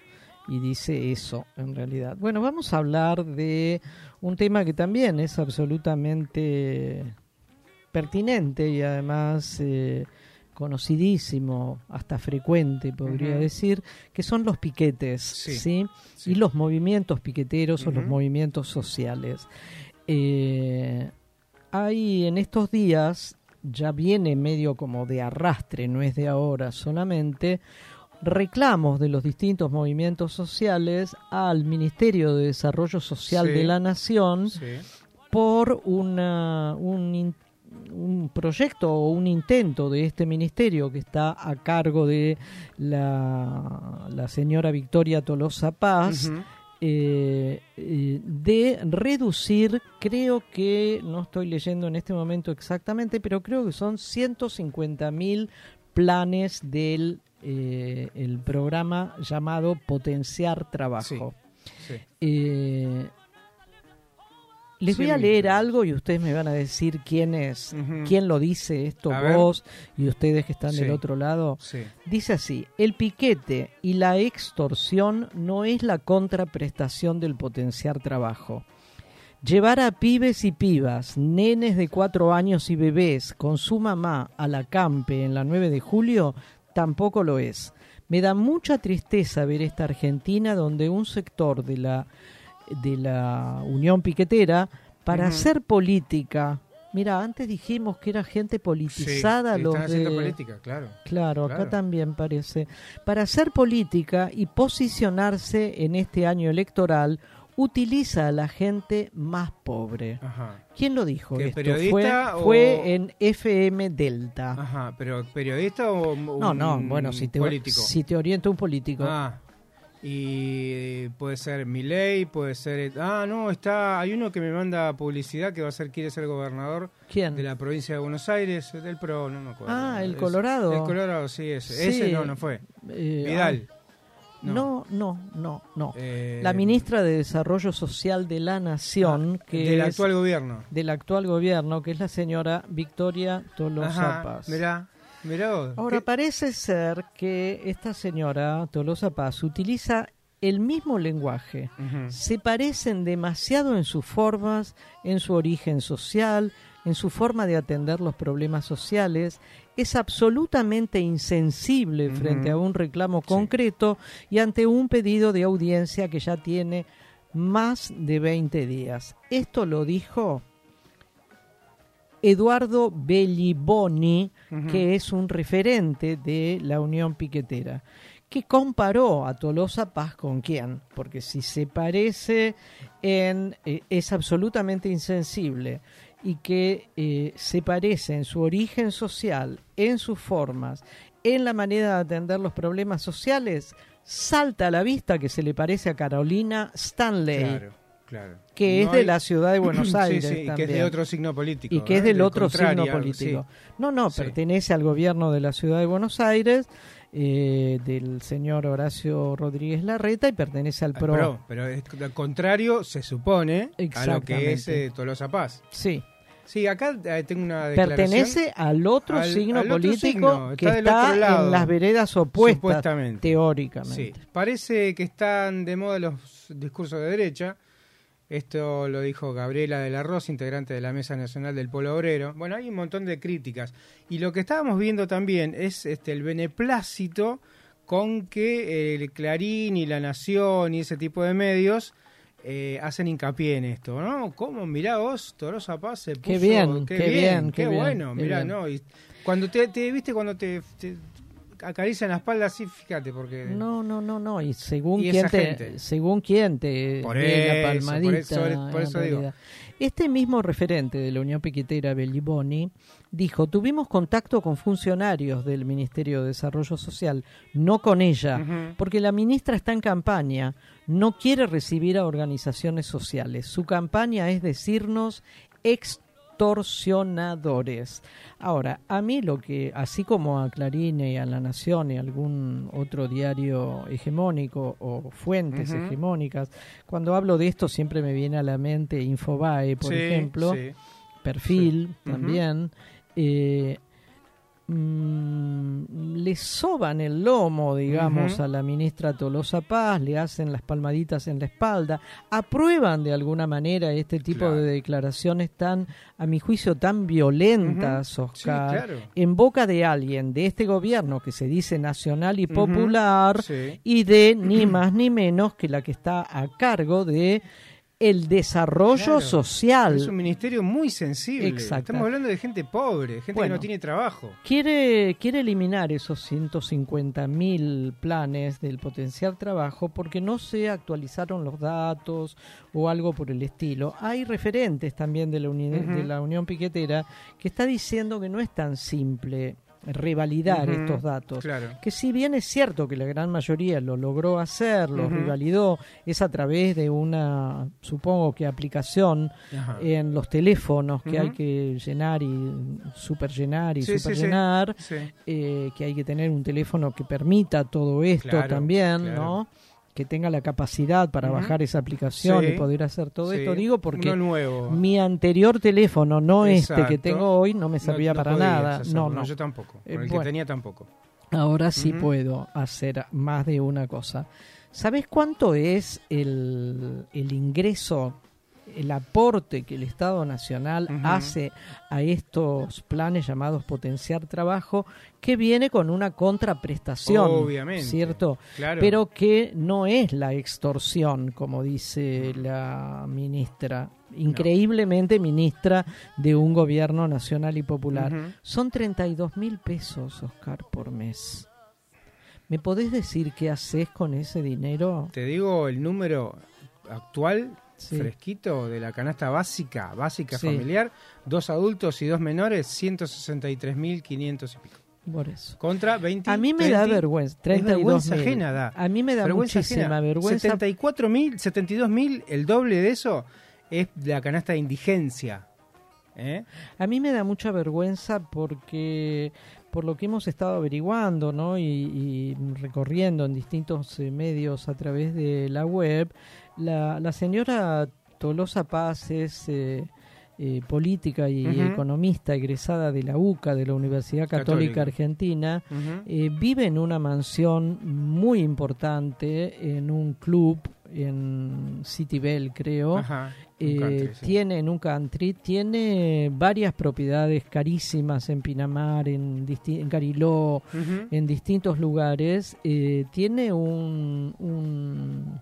y dice eso, en realidad. Bueno, vamos a hablar de un tema que también es absolutamente pertinente y además eh, conocidísimo, hasta frecuente, podría decir, que son los piquetes, Sí, ¿sí? Y los movimientos piqueteros o los movimientos sociales. Eh, hay en estos días, ya viene medio como de arrastre, no es de ahora solamente, reclamos de los distintos movimientos sociales al Ministerio de Desarrollo Social Sí. de la Nación por una, un, un proyecto o un intento de este ministerio que está a cargo de la, la señora Victoria Tolosa Paz. Eh, eh, de reducir, creo que, no estoy leyendo en este momento exactamente, pero creo que son 150 mil planes del eh, el programa llamado Potenciar Trabajo. Sí. Les Sí, voy a mi- leer algo y ustedes me van a decir quién es, quién lo dice esto, A ver. vos y ustedes que están Sí. del otro lado. Sí. Dice así, el piquete y la extorsión no es la contraprestación del potenciar trabajo. Llevar a pibes y pibas, nenes de cuatro años y bebés con su mamá a la campe en la 9 de julio tampoco lo es. Me da mucha tristeza ver esta Argentina donde un sector de la, de la Unión Piquetera, para hacer política Mira, antes dijimos que era gente politizada Sí, los están haciendo de- política, claro. Claro, acá también parece. Para hacer política y posicionarse en este año electoral, utiliza a la gente más pobre. Ajá. ¿Quién lo dijo periodista fue, o- fue en FM Delta. Ajá, pero periodista o un No, no, bueno, si te, político. si te orienta un político. Ah, y puede ser Milei, puede ser... Ah, no, está hay uno que me manda publicidad que va a ser quiere ser gobernador ¿Quién? de la provincia de Buenos Aires, del PRO, no me acuerdo. Ah, el Es- Colorado. El Colorado, sí, ese. Sí. Ese no, no fue. Eh, Vidal. ah, No, no, no, no. Eh, la ministra de Desarrollo Social de la Nación, que del es- actual gobierno. del actual gobierno, que es la señora Victoria Tolosa Ajá, Paz. mirá, mirá vos. Ahora ¿Qué- parece ser que esta señora Tolosa Paz utiliza el mismo lenguaje. Se parecen demasiado en sus formas, en su origen social, en su forma de atender los problemas sociales. Es absolutamente insensible frente a un reclamo concreto y ante un pedido de audiencia que ya tiene más de 20 días. Esto lo dijo Eduardo Belliboni, que es un referente de la Unión Piquetera, que comparó a Tolosa Paz con quién, porque si se parece en eh, es absolutamente insensible y que eh, se parece en su origen social, en sus formas, en la manera de atender los problemas sociales, salta a la vista que se le parece a Carolina Stanley. Claro, claro. que es de hay- la ciudad de Buenos *clears throat* Aires sí, y que es de otro signo político. y que es del Del otro signo político. sí. No, no, pertenece al gobierno de la ciudad de Buenos Aires, eh, del señor Horacio Rodríguez Larreta y pertenece al PRO. Pero es al contrario se supone a lo que es eh, Tolosa Paz. Sí. Sí, acá eh, tengo una declaración. Pertenece al otro Al- signo al otro político signo, que está del está otro lado, en las veredas opuestas, supuestamente. teóricamente. Sí, parece que están de moda los discursos de derecha. Esto lo dijo Gabriela de la Rosa, integrante de la Mesa Nacional del Polo Obrero. Bueno, hay un montón de críticas. Y lo que estábamos viendo también es este el beneplácito con que el Clarín y La Nación y ese tipo de medios eh, hacen hincapié en esto, ¿no? ¿Cómo? Mirá vos, Torosa Paz se puso... Qué bien, qué bien, qué, bueno, mirá, bien. ¿no? Y cuando te, te viste, cuando te, te acarician la espalda así, fíjate, porque... No, no, no, no. Y según Y quién te, gente. según quién te Por la eso, por palmadita. eso, por- eso digo. Este mismo referente de la Unión Piquetera, Belliboni, dijo: Tuvimos contacto con funcionarios del Ministerio de Desarrollo Social, no con ella, porque la ministra está en campaña, no quiere recibir a organizaciones sociales. Su campaña es decirnos extorsionadores. Ahora, a mí lo que, así como a Clarín y a La Nación y a algún otro diario hegemónico o fuentes hegemónicas, cuando hablo de esto siempre me viene a la mente Infobae, por Sí, ejemplo, sí. Perfil Sí. También. eh, mm, le soban el lomo, digamos, a la ministra Tolosa Paz, le hacen las palmaditas en la espalda, aprueban de alguna manera este tipo Claro. de declaraciones tan, a mi juicio, tan violentas, Oscar, claro. en boca de alguien de este gobierno que se dice nacional y popular Sí. y de ni más ni menos que la que está a cargo de el desarrollo Claro. social. Es un ministerio muy sensible. Exacto. Estamos hablando de gente pobre, gente Bueno. que no tiene trabajo. Quiere, quiere eliminar esos 150 mil planes del potencial trabajo porque no se actualizaron los datos o algo por el estilo. Hay referentes también de la, uni- de la Unión Piquetera que está diciendo que no es tan simple revalidar estos datos. claro. Que si bien es cierto que la gran mayoría lo logró hacer, lo Ujú. revalidó, es a través de una, supongo que aplicación Ajá. en los teléfonos que hay que llenar y super llenar y Sí, sí, super sí. llenar, Sí. eh, que hay que tener un teléfono que permita todo esto Claro, también, claro. ¿no? Que tenga la capacidad para bajar esa aplicación Sí. y poder hacer todo Sí. esto. Digo porque nuevo. mi anterior teléfono, no este que tengo hoy, no me servía No- no para nada. No, no. yo tampoco. Eh, el que tenía tampoco. Ahora sí puedo hacer más de una cosa. ¿Sabes cuánto es el, el ingreso el aporte que el Estado Nacional hace a estos planes llamados potenciar trabajo, que viene con una contraprestación, Obviamente, ¿cierto? claro. Pero que no es la extorsión, como dice la ministra, increíblemente ministra de un gobierno nacional y popular. Ujú. Son 32 mil pesos, Oscar, por mes. ¿Me podés decir qué haces con ese dinero? Te digo el número actual, Sí. fresquito, de la canasta básica, básica Sí. familiar, dos adultos y dos menores, 163.500 y pico. Por eso. Contra 20. A mí me da vergüenza, Es 32 vergüenza mil. ajena da. A mí me da muchísima vergüenza. 74.000, 72.000, el doble de eso es la canasta de indigencia. ¿eh? A mí me da mucha vergüenza porque por lo que hemos estado averiguando ¿no? y, y recorriendo en distintos eh, medios a través de la web, la, la señora Tolosa Paz es eh, eh, política y economista egresada de la UCA, de la Universidad Católica, Católica. Argentina. Eh, vive en una mansión muy importante, en un club en City Bell, creo. Ajá, Eh, country, sí. Tiene en un country, tiene varias propiedades carísimas en Pinamar, en, Cariló, en distintos lugares. Eh, tiene un, un,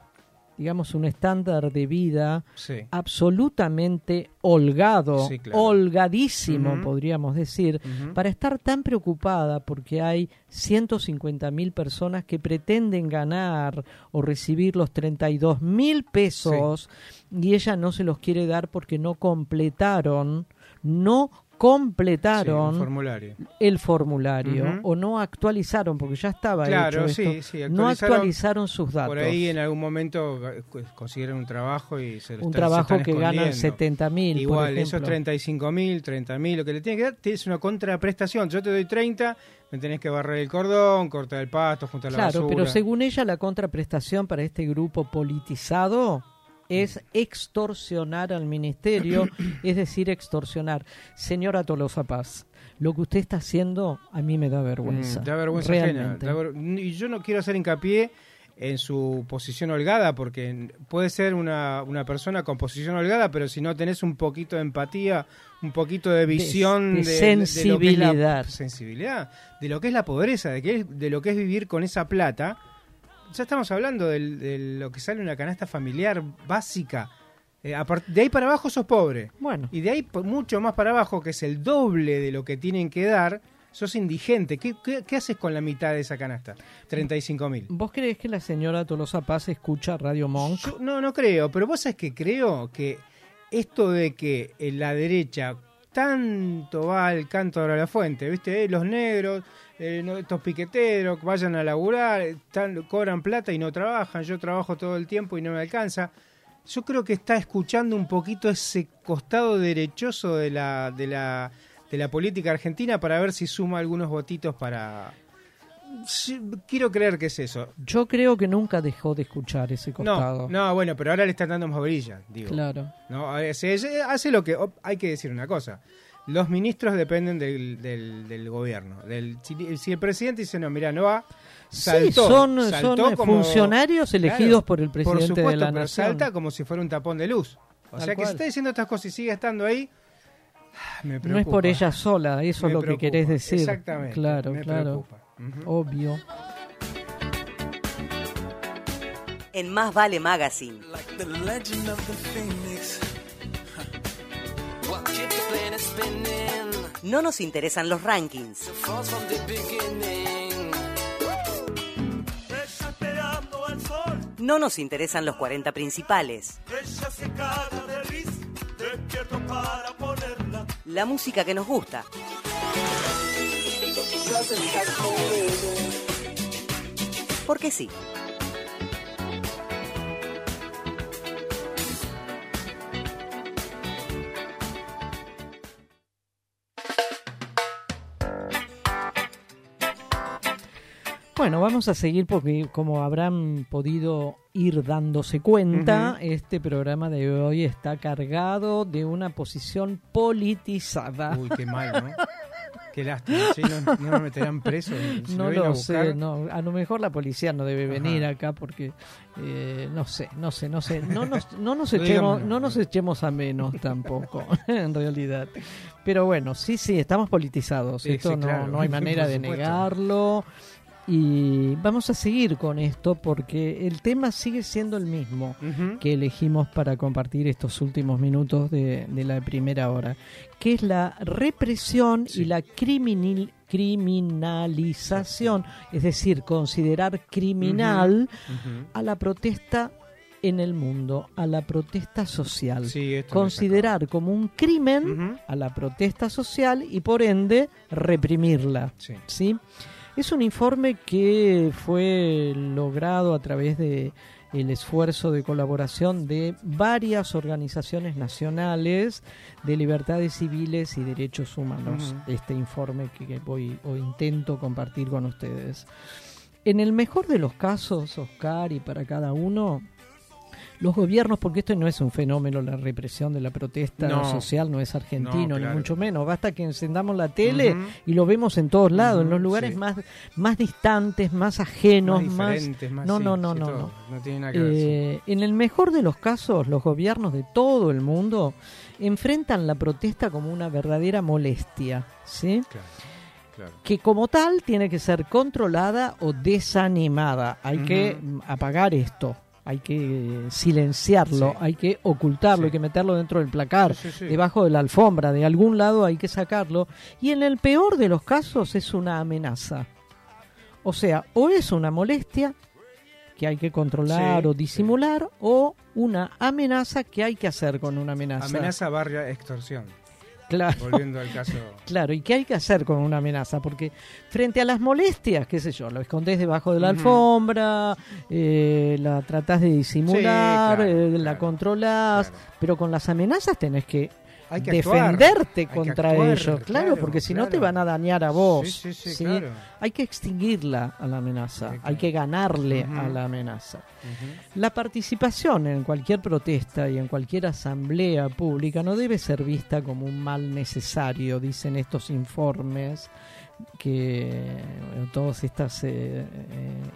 digamos, un estándar de vida Sí. absolutamente holgado, Sí, claro. holgadísimo, podríamos decir, para estar tan preocupada porque hay 150 mil personas que pretenden ganar o recibir los 32 mil pesos y ella no se los quiere dar porque no completaron, no completaron Sí, un formulario. el formulario Ujú. o no actualizaron porque ya estaba Claro, hecho sí, esto, sí, no actualizaron actualizaron sus datos Por ahí en algún momento eh, consiguieron un trabajo y se lo un están- se trabajo están que ganan escondiendo. 70 mil Igual, esos 35 mil, 30 mil, lo que le tiene que dar es una contraprestación. Yo te doy 30, me tenés que barrer el cordón, cortar el pasto, juntar la Claro, basura. pero según ella la contraprestación para este grupo politizado es extorsionar al ministerio, *clears throat* es decir, extorsionar. Señora Tolosa Paz, lo que usted está haciendo a mí me da vergüenza. Mm, da vergüenza realmente. da ver- Y yo no quiero hacer hincapié en su posición holgada, porque puede ser una, una persona con posición holgada, pero si no tenés un poquito de empatía, un poquito de visión de de, de lo que es la- sensibilidad. sensibilidad, de lo que es la pobreza, de, que es- de lo que es vivir con esa plata, ya estamos hablando de, lo que sale una canasta familiar básica. Eh, de ahí para abajo sos pobre. Bueno. Y de ahí mucho más para abajo, que es el doble de lo que tienen que dar, sos indigente. ¿Qué, qué, qué haces con la mitad de esa canasta? 35 mil. ¿Vos crees que la señora Tolosa Paz escucha Radio Monk? Yo- no, no creo, pero vos sabés que creo que esto de que en la derecha tanto va al canto de la fuente, ¿viste? Eh, los negros, eh, no- estos piqueteros, vayan a laburar, tan- cobran plata y no trabajan, yo trabajo todo el tiempo y no me alcanza. Yo creo que está escuchando un poquito ese costado derechoso de la, de la, de la política argentina para ver si suma algunos votitos para... Quiero creer que es eso. Yo creo que nunca dejó de escuchar ese costado. No, no, bueno, pero ahora le están dando más brilla, digo. Claro. No, hace lo que hay que decir una cosa. Los ministros dependen del, del, del gobierno. Del, si, si el presidente dice no, mira, no va, saltó. sí, son, saltó son como- funcionarios elegidos Claro, por el presidente por supuesto, de la pero nación. salta como si fuera un tapón de luz. O Tal sea que cual. si está diciendo estas cosas y sigue estando ahí, ah, me preocupa. No es por ella sola, eso Me es lo que querés decir. Exactamente, Claro, me claro. Obvio. En Más Vale Magazine. Of the No nos interesan los rankings. No nos interesan los 40 principales. La música que nos gusta. Porque sí. Bueno, vamos a seguir porque como habrán podido ir dándose cuenta, este programa de hoy está cargado de una posición politizada. Uy, qué mal, ¿no? Qué lástima, sí, no, no nos meterán presos. si no lo sé, no, a lo mejor la policía no debe Ajá. venir acá porque eh, no sé, no sé, no sé, no nos, no nos *laughs* No echemos, no nos echemos a menos tampoco, *laughs* en realidad. Pero bueno, sí, sí, estamos politizados, Sí, esto sí, no, claro, no hay *laughs* manera de negarlo y vamos a seguir con esto porque el tema sigue siendo el mismo que elegimos para compartir estos últimos minutos de, de la primera hora, que es la represión y la criminal, criminalización, es decir, considerar criminal a la protesta en el mundo, a la protesta social. Sí, considerar como un crimen a la protesta social y por ende reprimirla. Sí. ¿sí? Es un informe que fue logrado a través de el esfuerzo de colaboración de varias organizaciones nacionales de libertades civiles y derechos humanos. Este informe que que voy o intento compartir con ustedes. En el mejor de los casos, Oscar, y para cada uno, los gobiernos, porque esto no es un fenómeno, la represión de la protesta No. social no es argentino, No, ni mucho menos. Basta que encendamos la tele y lo vemos en todos lados, en los lugares sí. más, más distantes, más ajenos, Más más... diferentes, más- no, sí, no, no, sí, no, todo. no. Tiene nada que ver. Eh, En el mejor de los casos, los gobiernos de todo el mundo enfrentan la protesta como una verdadera molestia, ¿sí? Claro. que como tal tiene que ser controlada o desanimada. Hay que apagar esto, hay que silenciarlo, Sí. hay que ocultarlo, hay que meterlo dentro del placar, Sí, debajo de la alfombra, de algún lado hay que sacarlo. Y en el peor de los casos es una amenaza. O sea, o es una molestia que hay que controlar Sí, o disimular, o una amenaza que hay que hacer con una amenaza. Amenaza barria extorsión. Claro. Volviendo al caso. *laughs* Claro, ¿y qué hay que hacer con una amenaza? Porque frente a las molestias, qué sé yo, lo escondés debajo de la alfombra, eh, la tratás de disimular, Sí, claro, eh, la controlás, pero con las amenazas tenés que, Hay que actuar, defenderte hay que contra actuar, ellos, claro, claro, porque si no te van a dañar a vos. Sí, sí, sí, ¿sí? claro. Hay que extinguirla a la amenaza, hay que ganarle a la amenaza. La participación en cualquier protesta y en cualquier asamblea pública no debe ser vista como un mal necesario, dicen estos informes que bueno, todas estas eh, eh,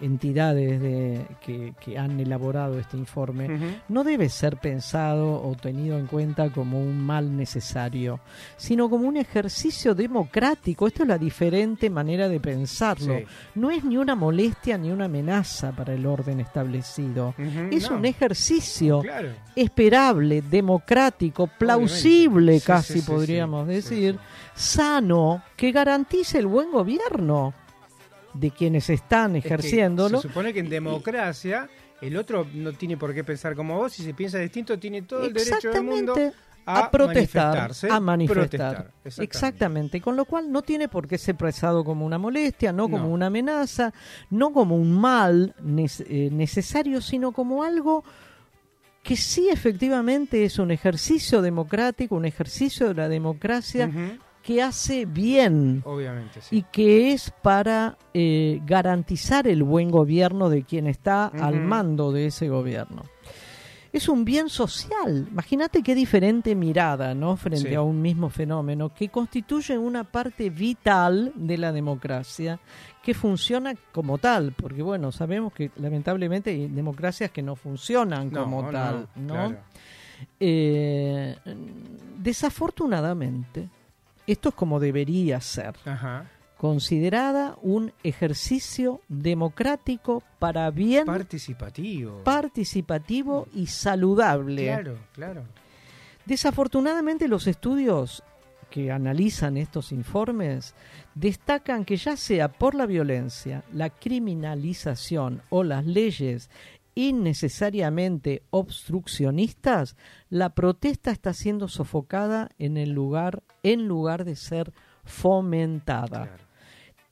entidades de- que, que han elaborado este informe no debe ser pensado o tenido en cuenta como un mal necesario, sino como un ejercicio democrático. Esto es la diferente manera de pensarlo. Sí. No es ni una molestia ni una amenaza para el orden establecido. Es no. un ejercicio Claro. esperable, democrático, plausible, Sí, casi sí, podríamos decir, sano, que garantice el buen gobierno de quienes están Es que ejerciéndolo. se supone que en democracia el otro no tiene por qué pensar como vos. Si se piensa distinto, tiene todo el derecho del mundo a, a protestar, manifestarse, a manifestar. protestar. Exactamente. Exactamente, con lo cual no tiene por qué ser expresado como una molestia, no como No. una amenaza, no como un mal eh, necesario, sino como algo que sí efectivamente es un ejercicio democrático, un ejercicio de la democracia Ujú. Que hace bien Obviamente, sí. y que es para eh, garantizar el buen gobierno de quien está al mando de ese gobierno. Es un bien social. Imagínate qué diferente mirada, ¿no? Frente Sí. a un mismo fenómeno que constituye una parte vital de la democracia que funciona como tal, porque bueno, sabemos que lamentablemente hay democracias que no funcionan No, como no, tal, ¿no? claro. Eh, desafortunadamente, esto es como debería ser Ajá. considerada un ejercicio democrático para bien Participativo. participativo y saludable. Claro, claro. Desafortunadamente los estudios que analizan estos informes destacan que ya sea por la violencia, la criminalización o las leyes innecesariamente obstruccionistas, la protesta está siendo sofocada en el lugar en lugar de ser fomentada.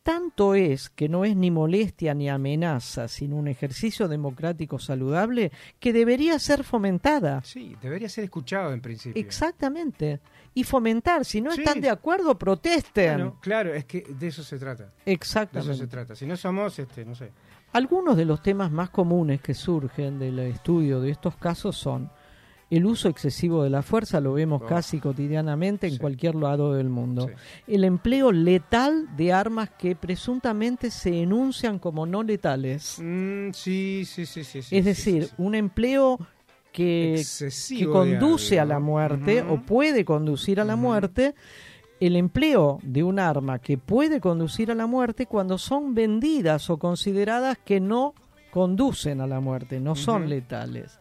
Tanto es que no es ni molestia ni amenaza, sino un ejercicio democrático saludable que debería ser fomentada. Sí, debería ser escuchado en principio. Exactamente. Y fomentar, si no Sí. están de acuerdo, protesten. Bueno, claro, es que de eso se trata. De Exactamente. eso se trata. Si no somos, este, no sé. Algunos de los temas más comunes que surgen del estudio de estos casos son El uso excesivo de la fuerza lo vemos Oh, casi cotidianamente en cualquier lado del mundo. El empleo letal de armas que presuntamente se enuncian como no letales. Mm, sí, sí, sí, sí, es decir, sí, un empleo que, que conduce a la muerte o puede conducir a la muerte. El empleo de un arma que puede conducir a la muerte cuando son vendidas o consideradas que no conducen a la muerte, no son letales.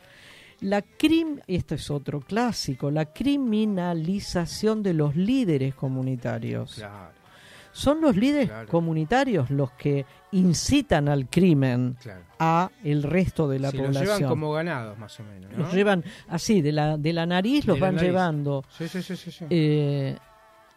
La crim esto es otro clásico, la criminalización de los líderes comunitarios. Claro, Son los líderes Claro. comunitarios los que incitan al crimen claro. a el resto de la Sí, los población. llevan como ganados, más o menos. ¿no? Los llevan así, de la, de la nariz los De van nariz. llevando. Sí, sí, sí, sí, sí. Eh,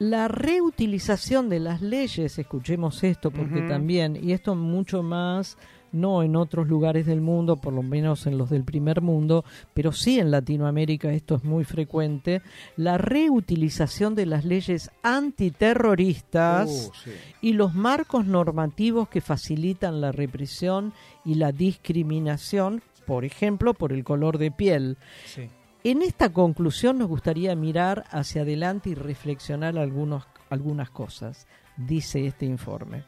la reutilización de las leyes, escuchemos esto porque también, y esto mucho más, no en otros lugares del mundo, por lo menos en los del primer mundo, pero sí en Latinoamérica esto es muy frecuente, la reutilización de las leyes antiterroristas Uh, sí. y los marcos normativos que facilitan la represión y la discriminación, por ejemplo, por el color de piel. Sí. En esta conclusión nos gustaría mirar hacia adelante y reflexionar algunos, algunas cosas, dice este informe.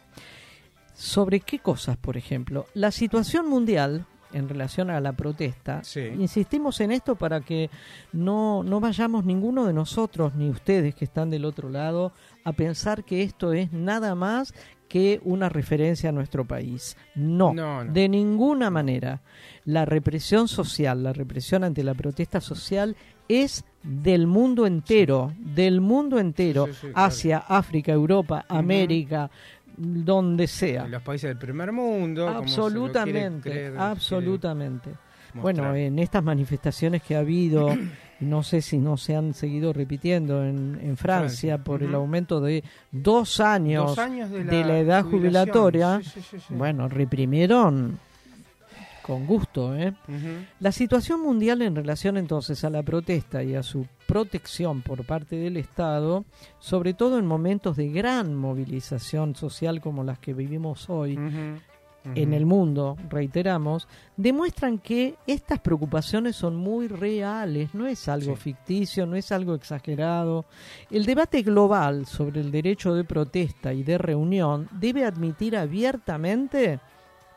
¿Sobre qué cosas, por ejemplo? La situación mundial en relación a la protesta, insistimos en esto para que no, no vayamos ninguno de nosotros, ni ustedes que están del otro lado, a pensar que esto es nada más que una referencia a nuestro país. No, No, no. de ninguna manera. La represión social, la represión ante la protesta social es del mundo entero, del mundo entero, Sí, sí, sí, claro. Asia, África, Europa, América, donde sea. En los países del primer mundo. como se lo quiere Absolutamente, creer, absolutamente. mostrar. Bueno, en estas manifestaciones que ha habido, no sé si no se han seguido repitiendo en, en Francia, Francia, por el aumento de dos años, Dos años de la edad jubilatoria, Sí, sí, sí, sí. bueno, reprimieron con gusto. ¿eh? La situación mundial en relación entonces a la protesta y a su protección por parte del Estado, sobre todo en momentos de gran movilización social como las que vivimos hoy en el mundo, reiteramos, demuestran que estas preocupaciones son muy reales, no es algo ficticio, no es algo exagerado. El debate global sobre el derecho de protesta y de reunión debe admitir abiertamente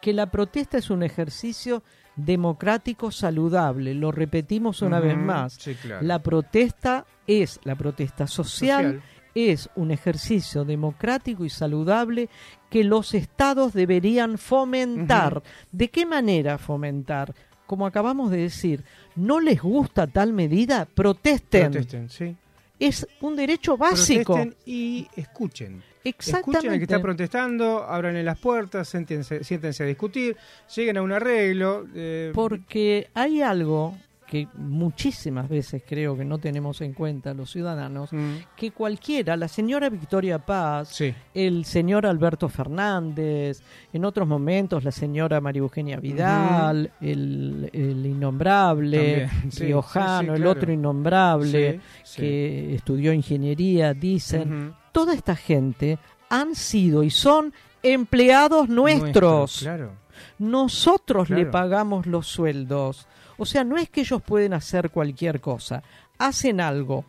que la protesta es un ejercicio democrático saludable. Lo repetimos una vez más. sí, claro. La protesta es la protesta social, Social. es un ejercicio democrático y saludable que los estados deberían fomentar. ¿De qué manera fomentar? Como acabamos de decir, ¿no les gusta tal medida? Protesten. Protesten, sí. Es un derecho básico. Protesten y escuchen. Escuchen al Exactamente. que está protestando, abran las puertas, siéntense, siéntense a discutir, lleguen a un arreglo. eh, Porque hay algo que muchísimas veces creo que no tenemos en cuenta los ciudadanos, que cualquiera, la señora Victoria Paz, el señor Alberto Fernández, en otros momentos la señora María Eugenia Vidal, el, el innombrable sí, riojano, sí, el otro innombrable que estudió ingeniería, dicen, toda esta gente han sido y son empleados nuestros. claro. Nosotros le pagamos los sueldos. O sea, no es que ellos pueden hacer cualquier cosa. Hacen algo,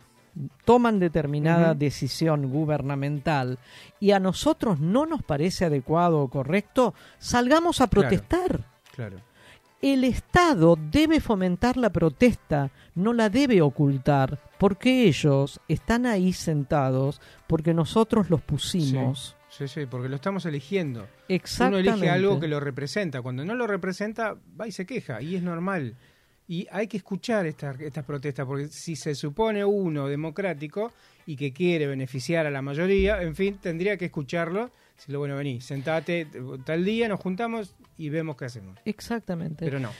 toman determinada decisión gubernamental y a nosotros no nos parece adecuado o correcto, salgamos a protestar. Claro. El Estado debe fomentar la protesta, no la debe ocultar, porque ellos están ahí sentados porque nosotros los pusimos. Sí, sí, porque lo estamos eligiendo. Uno Exactamente. elige algo que lo representa. Cuando no lo representa, va y se queja. Y es normal. Y hay que escuchar estas estas protestas, porque si se supone uno democrático y que quiere beneficiar a la mayoría, en fin, tendría que escucharlo. Decirle, bueno, vení, sentate, tal día nos juntamos y vemos qué hacemos. Exactamente. Pero no.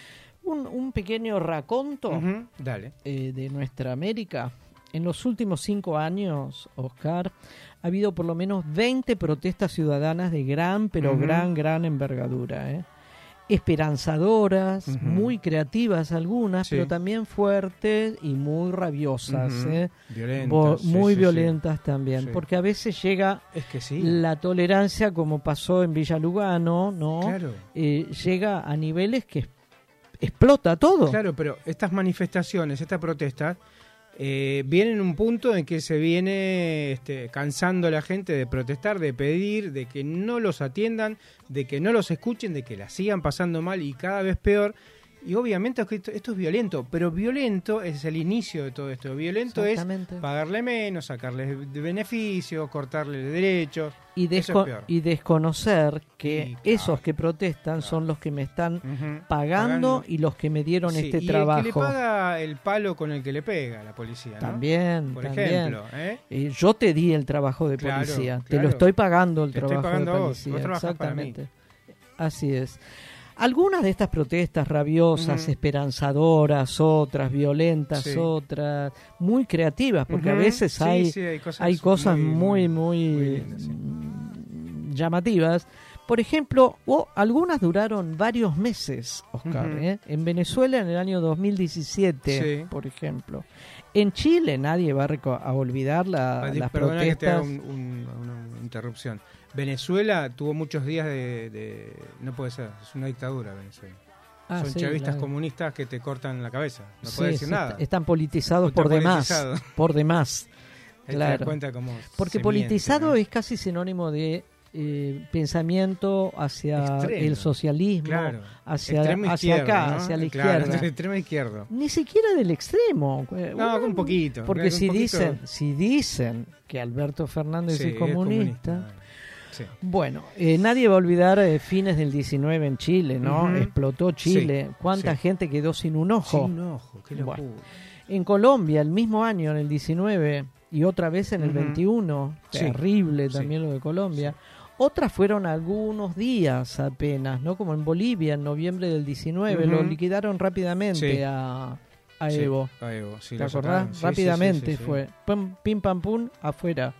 Un, un pequeño raconto Dale. eh, de nuestra América. En los últimos cinco años, Oscar, ha habido por lo menos 20 protestas ciudadanas de gran, pero gran, gran envergadura. ¿eh? Esperanzadoras, muy creativas algunas, Sí. pero también fuertes y muy rabiosas. ¿eh? Violentas, sí, muy sí, violentas también, porque a veces llega Es que sí. la tolerancia, como pasó en Villa Lugano, ¿no? Claro. Eh, llega a niveles que explota todo. Claro, pero estas manifestaciones, estas protestas, eh, vienen en un punto en que se viene este, cansando la gente de protestar, de pedir, de que no los atiendan, de que no los escuchen, de que la sigan pasando mal y cada vez peor. Y obviamente esto, es violento, pero violento es el inicio de todo esto. Violento es pagarle menos, sacarle de beneficios, cortarle derechos. y, desco- es y desconocer que esos que protestan son los que me están pagando, Pagando. y los que me dieron Sí, este y trabajo. el que le paga el palo con el que le pega a la policía, ¿no? También, Por también. ejemplo, ¿eh? Eh, yo te di el trabajo de Claro, policía, te lo estoy pagando el Te estoy trabajo pagando de policía. vos trabajás para mí. Exactamente. Así es. Algunas de estas protestas rabiosas, esperanzadoras, otras violentas, Sí. otras muy creativas, porque a veces Sí, hay, sí, hay cosas hay cosas muy- muy, muy, mm, llamativas. Por ejemplo, o algunas duraron varios meses, Oscar. ¿eh? En Venezuela en el año 2017, Sí. por ejemplo. En Chile nadie va a, olvidar la- las perdona que te haga protestas. un- un- una interrupción. Venezuela tuvo muchos días de, de- No puede ser, es una dictadura Venezuela. Ah, Son sí, chavistas comunistas que te cortan la cabeza. No Sí, puedes decir nada. est- Están politizados por demás. *laughs* Por demás. Claro. cuenta cómo Porque politizado miente, es casi sinónimo de eh, pensamiento hacia Extremo. el socialismo, Claro. hacia, hacia acá, ¿no? hacia la Claro, izquierda. *laughs* extremo izquierdo. Ni siquiera del extremo. eh, No, un poquito. Porque si poquito- dicen, si dicen que Alberto Fernández Sí, es comunista, comunista. Sí. bueno, eh, nadie va a olvidar eh, fines del 19 en Chile, ¿no? Explotó Chile. Sí, ¿Cuánta sí. gente quedó sin un ojo? Sin un ojo, qué locura. Bueno. En Colombia, el mismo año, en el 19, y otra vez en el Ujú. 21, Sí, terrible también lo de Colombia. Otras fueron algunos días apenas, ¿no? Como en Bolivia, en noviembre del 19, Ujú. lo liquidaron rápidamente a, Evo. a Evo, ¿Te acordás? rápidamente fue. Pum, pim, pam, pum, afuera.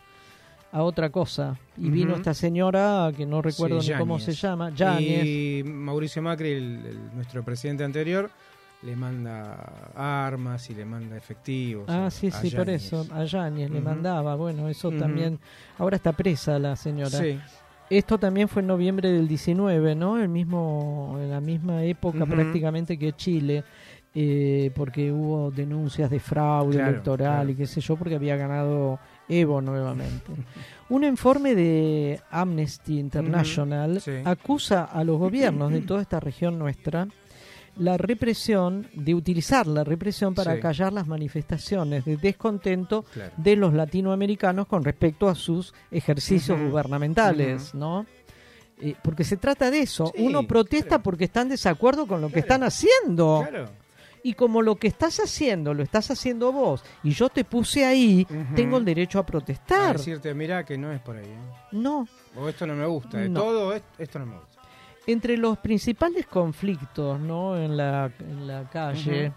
A otra cosa. Y vino esta señora, que no recuerdo Sí, ni cómo se llama, Yáñez. Y Mauricio Macri, el- el- nuestro presidente anterior, le manda armas y le manda efectivos. Ah, a- sí, a sí, por eso. A Yáñez le mandaba. Bueno, eso también. Ahora está presa la señora. Sí. Esto también fue en noviembre del 19, ¿no? El mismo, en la misma época prácticamente que Chile, eh, porque hubo denuncias de fraude Claro, electoral claro. y qué sé yo, porque había ganado Evo nuevamente. Un informe de Amnesty International sí. acusa a los gobiernos de toda esta región nuestra la represión, de utilizar la represión para Sí. callar las manifestaciones de descontento Claro. de los latinoamericanos con respecto a sus ejercicios gubernamentales, ¿no? Eh, porque se trata de eso. Sí, Uno protesta porque está en desacuerdo con lo que están haciendo. Claro. Y como lo que estás haciendo lo estás haciendo vos y yo te puse ahí, tengo el derecho a A protestar. decirte, mira que no es por ahí. ¿eh? No. O esto no me gusta. De No. todo es- esto no me gusta. Entre los principales conflictos ¿no? en, la, en la calle, Ujú.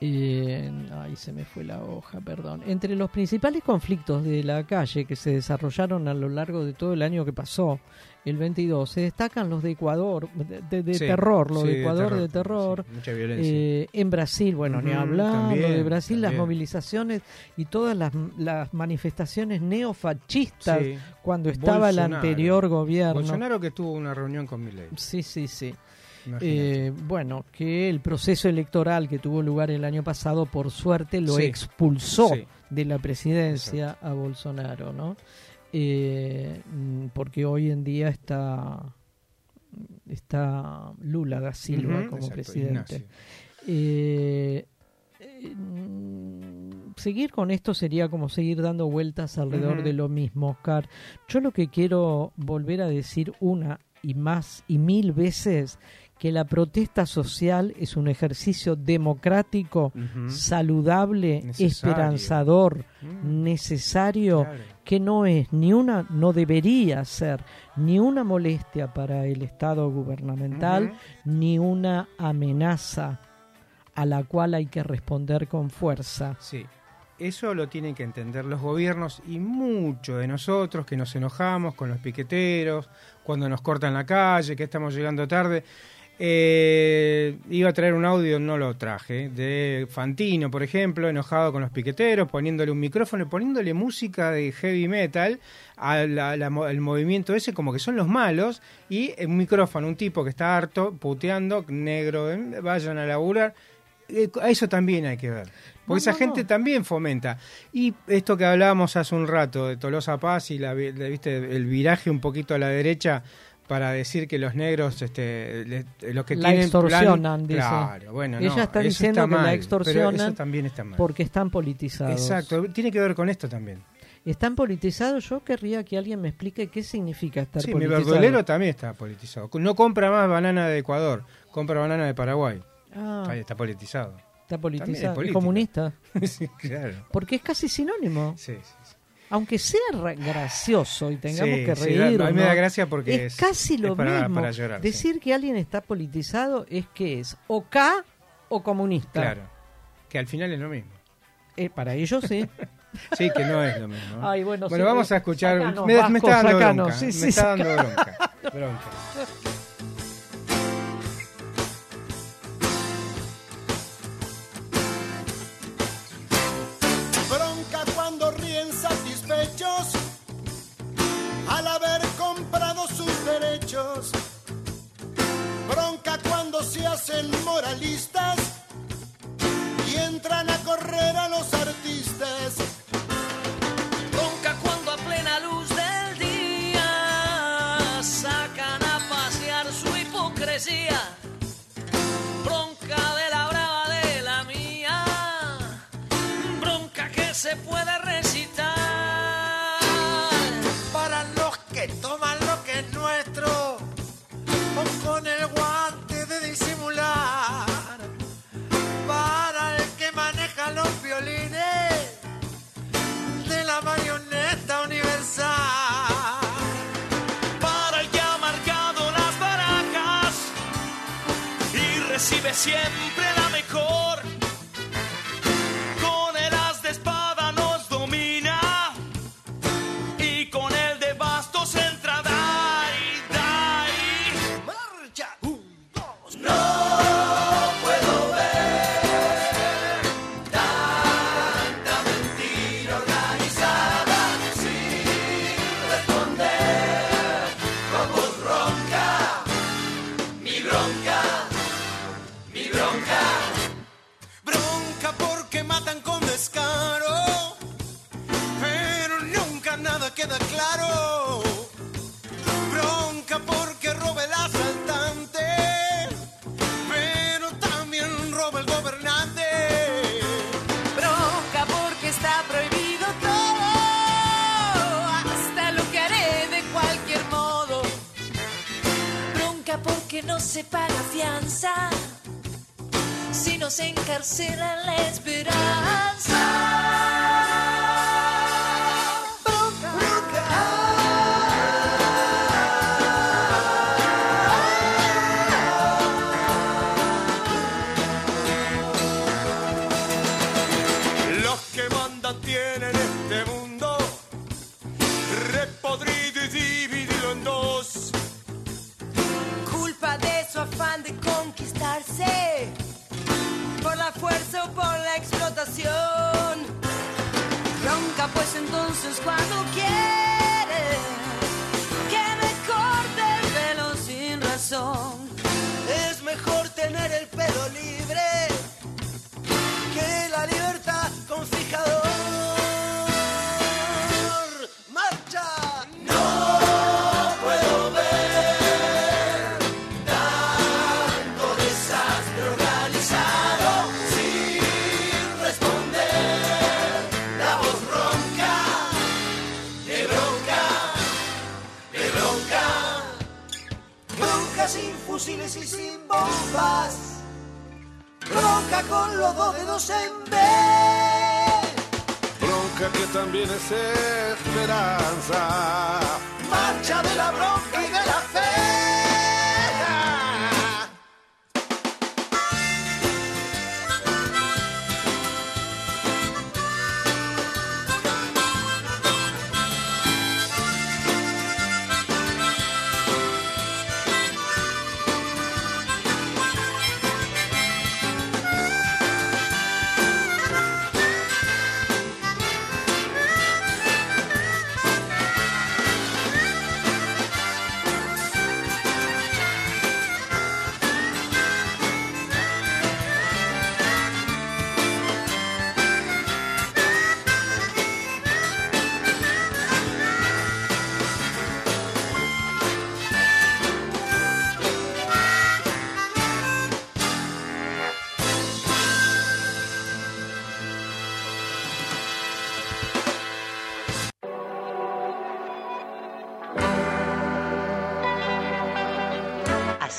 eh, ay, se me fue la hoja, perdón. Entre los principales conflictos de la calle que se desarrollaron a lo largo de todo el año que pasó, el 22, se destacan los de Ecuador, de, de- de Sí, terror, los sí, de de Ecuador terror, de terror. mucha violencia. Eh, en Brasil, bueno, ni Ujú, hablar, también, lo de Brasil, las movilizaciones y todas las, las manifestaciones neofascistas cuando estaba el anterior gobierno. Bolsonaro que tuvo una reunión con Milei. Sí, sí, sí. Eh, bueno, que el proceso electoral que tuvo lugar el año pasado, por suerte, lo Sí. expulsó Sí. de la presidencia a Bolsonaro, ¿no? Eh, mm, porque hoy en día está está Lula da Silva como exacto, presidente. Eh, eh, mm, seguir con esto sería como seguir dando vueltas alrededor de lo mismo, Oscar. Yo lo que quiero volver a decir una y más y mil veces que la protesta social es un ejercicio democrático, saludable, Necesario. esperanzador, Mm. necesario, Claro. que no es ni una, no debería ser ni una molestia para el Estado gubernamental, ni una amenaza a la cual hay que responder con fuerza. Sí, eso lo tienen que entender los gobiernos y mucho de nosotros que nos enojamos con los piqueteros, cuando nos cortan la calle, que estamos llegando tarde. Eh, iba a traer un audio, no lo traje, de Fantino, por ejemplo, enojado con los piqueteros, poniéndole un micrófono y poniéndole música de heavy metal al la- la movimiento ese, como que son los malos, y un micrófono, un tipo que está harto, puteando, negro, eh, vayan a laburar. Eh, a eso también hay que ver. Porque No, esa no, gente no. también fomenta. Y esto que hablábamos hace un rato de Tolosa Paz y la, la- viste el viraje un poquito a la derecha para decir que los negros, este, le- los que la tienen extorsionan, plan- dice. Claro, bueno, Ella no, está diciendo está que mal, la pero extorsionan eso también está mal. porque están politizados. Exacto, tiene que ver con esto también. ¿Están politizados? Yo querría que alguien me explique qué significa estar Sí, mi politizado. verdulero también está politizado. No compra más banana de Ecuador, compra banana de Paraguay. Ah. Ahí está politizado. Está politizado. ¿Es comunista? *laughs* sí, claro. Porque es casi sinónimo. Sí, sí, Aunque sea ra- gracioso y tengamos Sí, que sí, da- reír. a mí me da gracia porque es, es- casi es lo para- mismo. para llorar, sí. Decir que alguien está politizado es que es o K o comunista. Claro. Que al final es lo mismo. Eh, para ellos sí. *laughs* Sí, que no es lo mismo. Ay, bueno, sí, vamos a eh, escuchar. sacanos, me, me Vasco, está dando sacanos, bronca. sí, me sí, está dando bronca. Bronca *laughs* Bronca cuando se hacen moralistas y entran a correr a los artistas. Bronca cuando a plena luz del día sacan a pasear su hipocresía.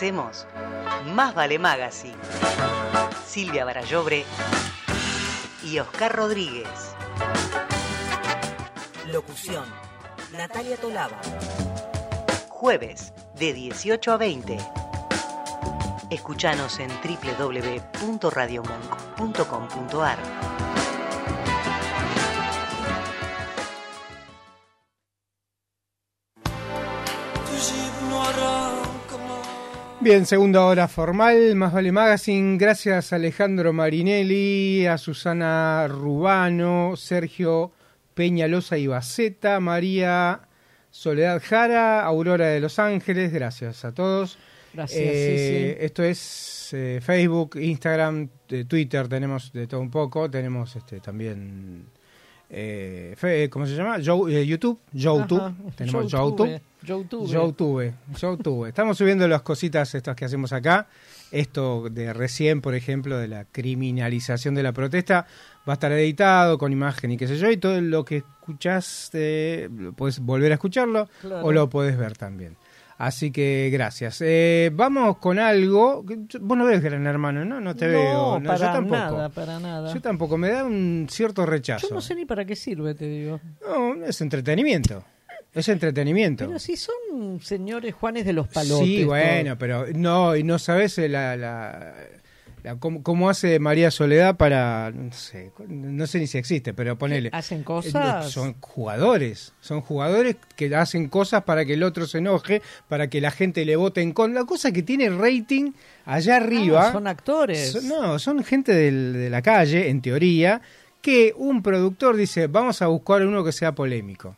Hacemos Más Vale Magazine. Silvia Barallobre y Oscar Rodríguez. Locución. Natalia Tolaba. Jueves de 18 a 20. Escuchanos en www.radiomonk.com.ar. Bien, segunda hora formal, Más Vale Magazine. Gracias a Alejandro Marinelli, a Susana Rubano, Sergio Peñalosa y Baceta, María Soledad Jara, Aurora de Los Ángeles. Gracias a todos. Gracias, Eh, sí, sí. Esto es eh, Facebook, Instagram, eh, Twitter, tenemos de todo un poco. Tenemos este también, eh, fe- ¿cómo se llama? Yo- eh, YouTube, YouTube. Ajá, Tenemos Youtube, YouTube. Youtube. YouTube. Estamos subiendo las cositas estas que hacemos acá. Esto de recién, por ejemplo, de la criminalización de la protesta, va a estar editado con imagen y qué sé yo, y todo lo que escuchás, eh, puedes volver a escucharlo Claro. o lo puedes ver también. Así que gracias. Eh, vamos con algo. Vos no ves Gran Hermano, ¿no? No te No, veo. No, para yo tampoco. nada, para nada. Yo tampoco. Me da un cierto rechazo. Yo no sé ni para qué sirve, te digo. No, es entretenimiento. Es entretenimiento. Pero si son señores Juanes de los Palotes. Sí, todo. bueno, pero no, y no sabes la, la- cómo, cómo hace María Soledad para, no sé, no sé ni si existe, pero ponele. ¿Hacen Eh, cosas? Son jugadores, son jugadores que hacen cosas para que el otro se enoje, para que la gente le vote en contra. La cosa que tiene rating allá arriba. Ah, son actores. Son- no, son gente del- de la calle, en teoría, que un productor dice, vamos a buscar uno que sea polémico.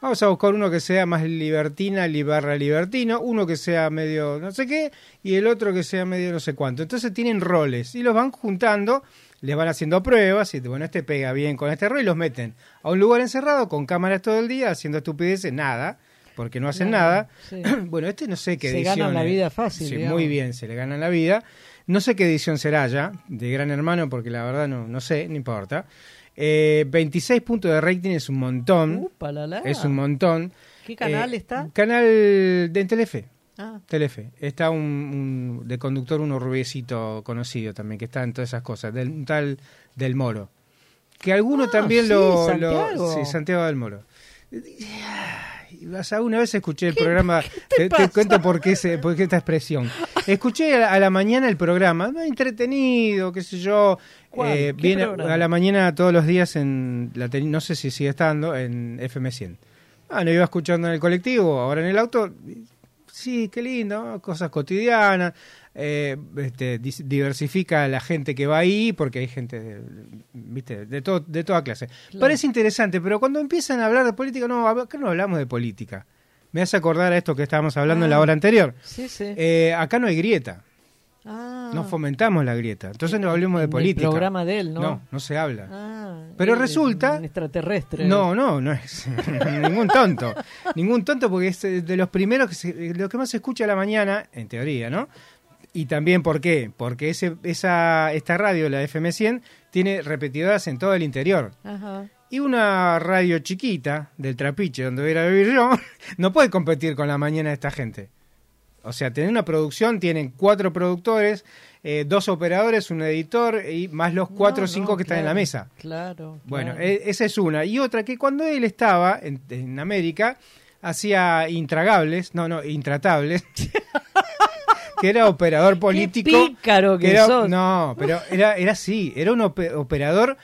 Vamos a buscar uno que sea más libertina, li- barra libertino, uno que sea medio no sé qué y el otro que sea medio no sé cuánto. Entonces tienen roles y los van juntando, les van haciendo pruebas y bueno, este pega bien con este rol y los meten a un lugar encerrado con cámaras todo el día haciendo estupideces, nada, porque no hacen Nada, nada. sí. *clears throat* bueno, este no sé qué Se edición ganan la vida fácil, Sí, muy bien, se le ganan la vida. No sé qué edición será ya, de Gran Hermano, porque la verdad no, no sé, no importa. Eh, 26 puntos de rating es un montón. Es un montón. ¿Qué canal Eh, está? Canal de en Telefe. Ah. Telefe. Está un, un- de conductor uno rubiecito conocido también, que está en todas esas cosas, del un tal del Moro. Que alguno Ah, también sí, lo, Santiago. lo- Sí, Santiago del Moro. Una vez escuché el programa, te, te cuento por qué, se, por qué esta expresión. Escuché a la, a la mañana el programa, entretenido, qué sé yo. Eh, ¿Qué viene programa? a la mañana todos los días en la no sé si sigue estando en FM 100. Ah, no iba escuchando en el colectivo, ahora en el auto. Sí, qué lindo, cosas cotidianas. Eh, este, diversifica a la gente que va ahí porque hay gente de, viste de todo de toda clase Claro. parece interesante pero cuando empiezan a hablar de política no acá no hablamos de política me hace acordar a esto que estábamos hablando en la Ah. hora anterior Sí, sí. Eh, acá no hay grieta Ah. no fomentamos la grieta entonces no hablemos de En el política programa de él, ¿no? no no se habla Ah, Pero él resulta- un extraterrestre. no, no, no es *laughs* ningún tonto. Ningún tonto porque es eh, de los primeros que se, lo que más se escucha a la mañana, en teoría, ¿no? Y también, ¿por qué? Porque ese, esa, esta radio, la FM 100, tiene repetidoras en todo el interior. Ajá. Y una radio chiquita del Trapiche, donde voy a ir a vivir yo, *laughs* no puede competir con la mañana de esta gente. O sea, tienen una producción, tienen cuatro productores, eh, dos operadores, un editor y más los cuatro o No, cinco no, que están en la mesa. Claro. Bueno, claro. e- esa es una. Y otra, que cuando él estaba en, en América, hacía intragables, no, no, intratables, *laughs* que era operador político. pícaro que era- sos. No, pero era, era así, era un ope- operador.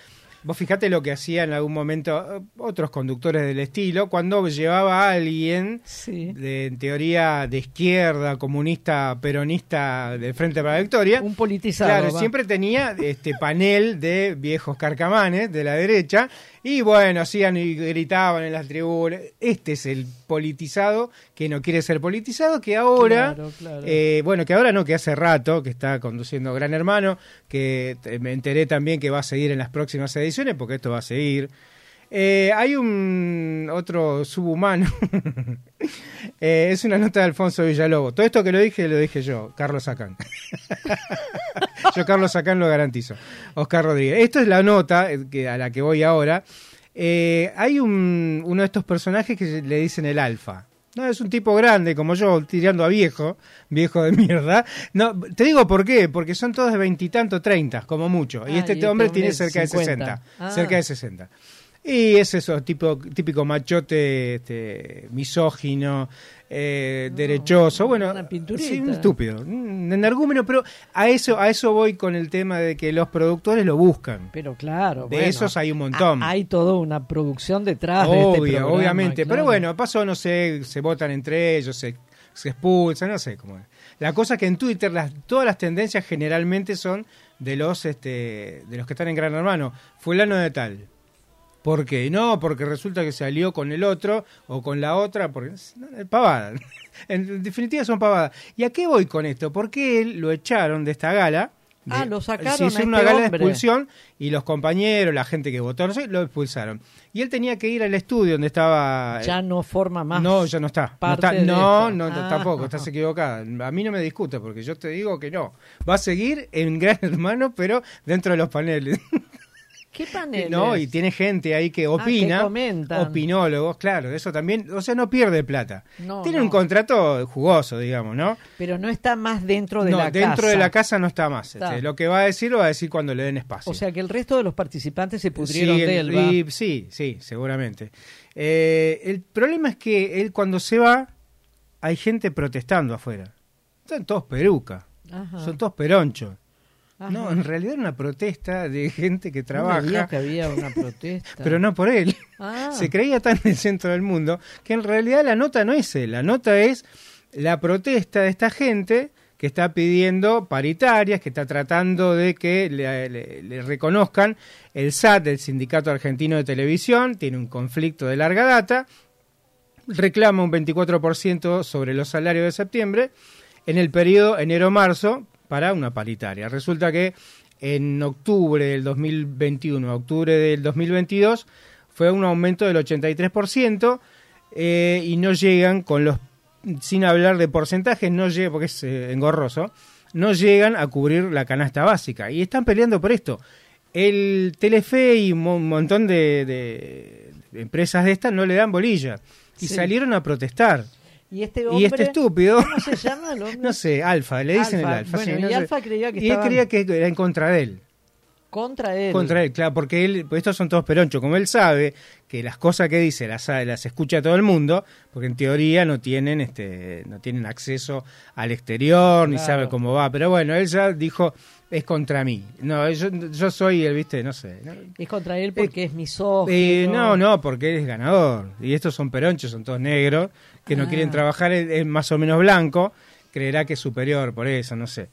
Vos fijate lo que hacía en algún momento eh, otros conductores del estilo, cuando llevaba a alguien Sí. de, en teoría de izquierda, comunista, peronista del Frente para la Victoria. Un politizado. Claro, va. siempre tenía este panel de viejos carcamanes de la derecha y bueno, hacían y gritaban en las tribunas. Este es el politizado que no quiere ser politizado, que ahora, Claro, claro. eh, bueno, que ahora no, que hace rato, que está conduciendo Gran Hermano, que me enteré también que va a seguir en las próximas ediciones, porque esto va a seguir. Eh, hay un otro subhumano. *laughs* Eh, es una nota de Alfonso Villalobos. Todo esto que lo dije, lo dije yo, Carlos Sacán. *laughs* yo, Carlos Sacán, lo garantizo. Oscar Rodríguez. Esto es la nota eh, que, a la que voy ahora. Eh, hay un, uno de estos personajes que le dicen el alfa. No, es un tipo grande como yo, tirando a viejo, viejo de mierda. No, te digo por qué, porque son todos de veintitantos, treinta, como mucho. y Ah, este, y este hombre hombre tiene cerca 50. de 60. Ah. Cerca de 60. Y es eso, tipo, típico machote, este, misógino, eh, derechoso, bueno, pinturita. sí, un estúpido, un energúmeno, pero a eso, a eso voy con el tema de que los productores lo buscan. Pero claro, De bueno, esos hay un montón. ha- Hay toda una producción detrás de este programa, obviamente. claro. Pero bueno, pasó, no sé, se votan entre ellos, se, se expulsan, no sé cómo es. La cosa que en Twitter las, todas las tendencias generalmente son de los este de los que están en Gran Hermano. Fulano de tal. ¿Por qué? No, porque resulta que salió con el otro o con la otra, porque pavada. *laughs* En definitiva son pavadas. ¿Y a qué voy con esto? Porque él lo echaron de esta gala. de- Ah, lo sacaron se a hizo este una gala de expulsión y los compañeros, la gente que votó, no sé, lo expulsaron. Y él tenía que ir al estudio donde estaba... Ya no forma más. No, ya no está. No, está. no, no, Ah. tampoco, estás equivocada. A mí no me discute porque yo te digo que no. Va a seguir en *laughs* Gran Hermano, pero dentro de los paneles. ¿Qué paneles? No, y tiene gente ahí que opina. Ah, que comentan. Opinólogos, claro, eso también. O sea, no pierde plata. No, tiene no. un contrato jugoso, digamos, ¿no? Pero no está más dentro de no, la dentro casa. de la casa no está más. Está. Este, lo que va a decir lo va a decir cuando le den espacio. O sea que el resto de los participantes se pudrieron Sí, de él, ¿va? y- sí, sí, seguramente. Eh, el problema es que él cuando se va, hay gente protestando afuera. Están todos peruca, Ajá. son todos peronchos. Ajá. No, en realidad era una protesta de gente que No trabaja, digas que había una *laughs* protesta. pero no por él. Ah. Se creía tan en el centro del mundo que en realidad la nota no es él, la nota es la protesta de esta gente que está pidiendo paritarias, que está tratando de que le, le- le reconozcan el SAT, el Sindicato Argentino de Televisión, tiene un conflicto de larga data, reclama un 24% sobre los salarios de septiembre en el periodo enero-marzo para una paritaria. Resulta que en octubre del 2021 a octubre del 2022 fue un aumento del 83% eh, y no llegan con los sin hablar de porcentajes, no llega porque es eh, engorroso, no llegan a cubrir la canasta básica y están peleando por esto. El Telefe y un mo- montón de, de- de empresas de estas no le dan bolilla y Sí. salieron a protestar. Y este Y este estúpido, ¿Cómo se llama el *laughs* hombre? no sé, Alfa, le dicen Alfa. el Alfa. Bueno, sí, y no. Alfa creía que Y él estaban- creía que era en contra de él. Contra él. Contra él, claro, porque él, pues estos son todos peronchos, como él sabe que las cosas que dice las, las escucha todo el mundo, porque en teoría no tienen este no tienen acceso al exterior, ni sabe cómo va, pero bueno, él ya dijo, es contra mí. No, yo, yo soy el, viste, no sé. ¿no? Es contra él porque es misógino. Eh, no, no, porque él es ganador. Y estos son peronchos, son todos negros, que no Ah. quieren trabajar, es, es más o menos blanco, creerá que es superior, por eso, no sé.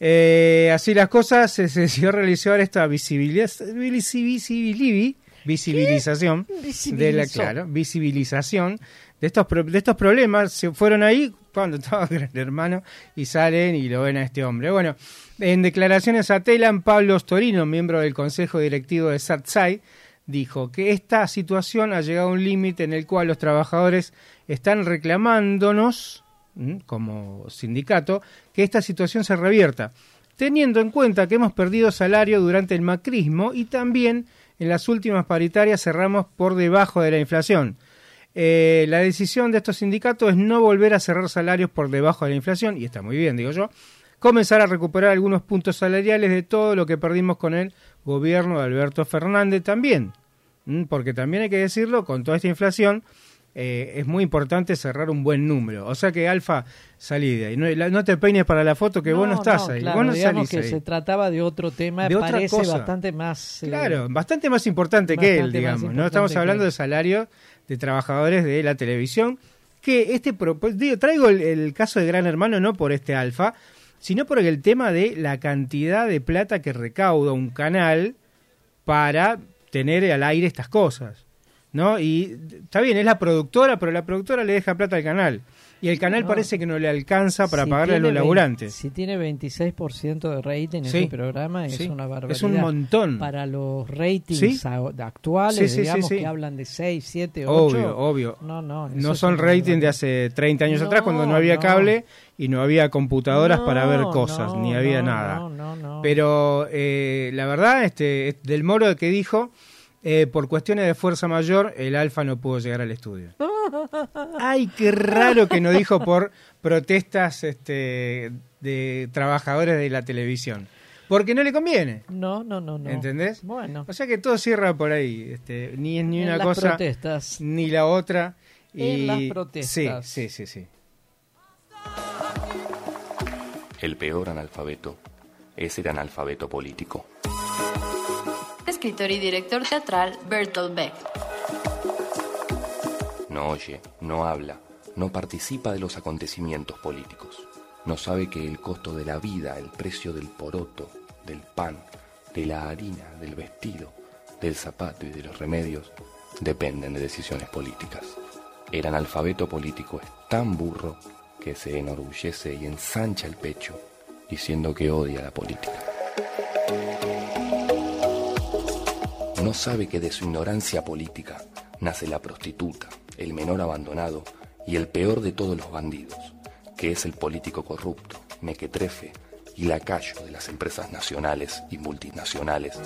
Eh, así las cosas, se se decidió realizar esta visibiliz- visibiliz- visibiliz- visibilización de la, claro, visibilización de estos pro- de estos problemas se fueron ahí cuando *laughs* estaba Gran Hermano y salen y lo ven a este hombre. Bueno, en declaraciones a Telan, Pablo Storino, miembro del Consejo Directivo de SATSAI, dijo que esta situación ha llegado a un límite en el cual los trabajadores están reclamándonos, como sindicato, que esta situación se revierta, teniendo en cuenta que hemos perdido salario durante el macrismo y también en las últimas paritarias cerramos por debajo de la inflación. Eh, la decisión de estos sindicatos es no volver a cerrar salarios por debajo de la inflación, y está muy bien, digo yo, comenzar a recuperar algunos puntos salariales de todo lo que perdimos con el gobierno de Alberto Fernández también, porque también hay que decirlo, con toda esta inflación, eh, es muy importante cerrar un buen número. O sea que, Alfa, salí de ahí. No, la- no te peines para la foto que vos no estás ahí. Claro, vos no digamos salís que ahí. se trataba de otro tema, De otra parece cosa. bastante más... eh, Claro, bastante más importante que él, digamos. No estamos hablando de salarios de trabajadores de la televisión. Que este pues, digo, traigo el, el caso de Gran Hermano no por este alfa, sino por el tema de la cantidad de plata que recauda un canal para tener al aire estas cosas. ¿No? Y está bien, es la productora, pero la productora le deja plata al canal. Y el canal No. parece que no le alcanza para si pagarle a los laburantes. Si tiene 26% de rating Sí. ese programa, es Sí. una barbaridad. Es un montón. Para los ratings Sí. actuales, digamos, que hablan de 6, 7, 8. Obvio, obvio. No, no. No son una rating de hace 30 años No, atrás cuando no había no. cable y no había computadoras para ver No, cosas, no, ni había no, nada. no, no, no. Pero eh, la verdad, este, del Moro que dijo, eh, por cuestiones de fuerza mayor, el Alfa no pudo llegar al estudio. *laughs* Ay, qué raro que no dijo por protestas este, de trabajadores de la televisión. Porque no le conviene. No, no, no, no. ¿Entendés? Bueno. O sea que todo cierra por ahí. Este, ni es ni En una las cosa protestas. ni la otra. En Y- las protestas. Sí, sí, sí, sí. El peor analfabeto es el analfabeto político. Escritor y director teatral Bertolt Beck. No oye, no habla, no participa de los acontecimientos políticos. No sabe que el costo de la vida, el precio del poroto, del pan, de la harina, del vestido, del zapato y de los remedios dependen de decisiones políticas. El analfabeto político es tan burro que se enorgullece y ensancha el pecho diciendo que odia la política. No sabe que de su ignorancia política nace la prostituta, el menor abandonado y el peor de todos los bandidos, que es el político corrupto, mequetrefe y lacayo de las empresas nacionales y multinacionales.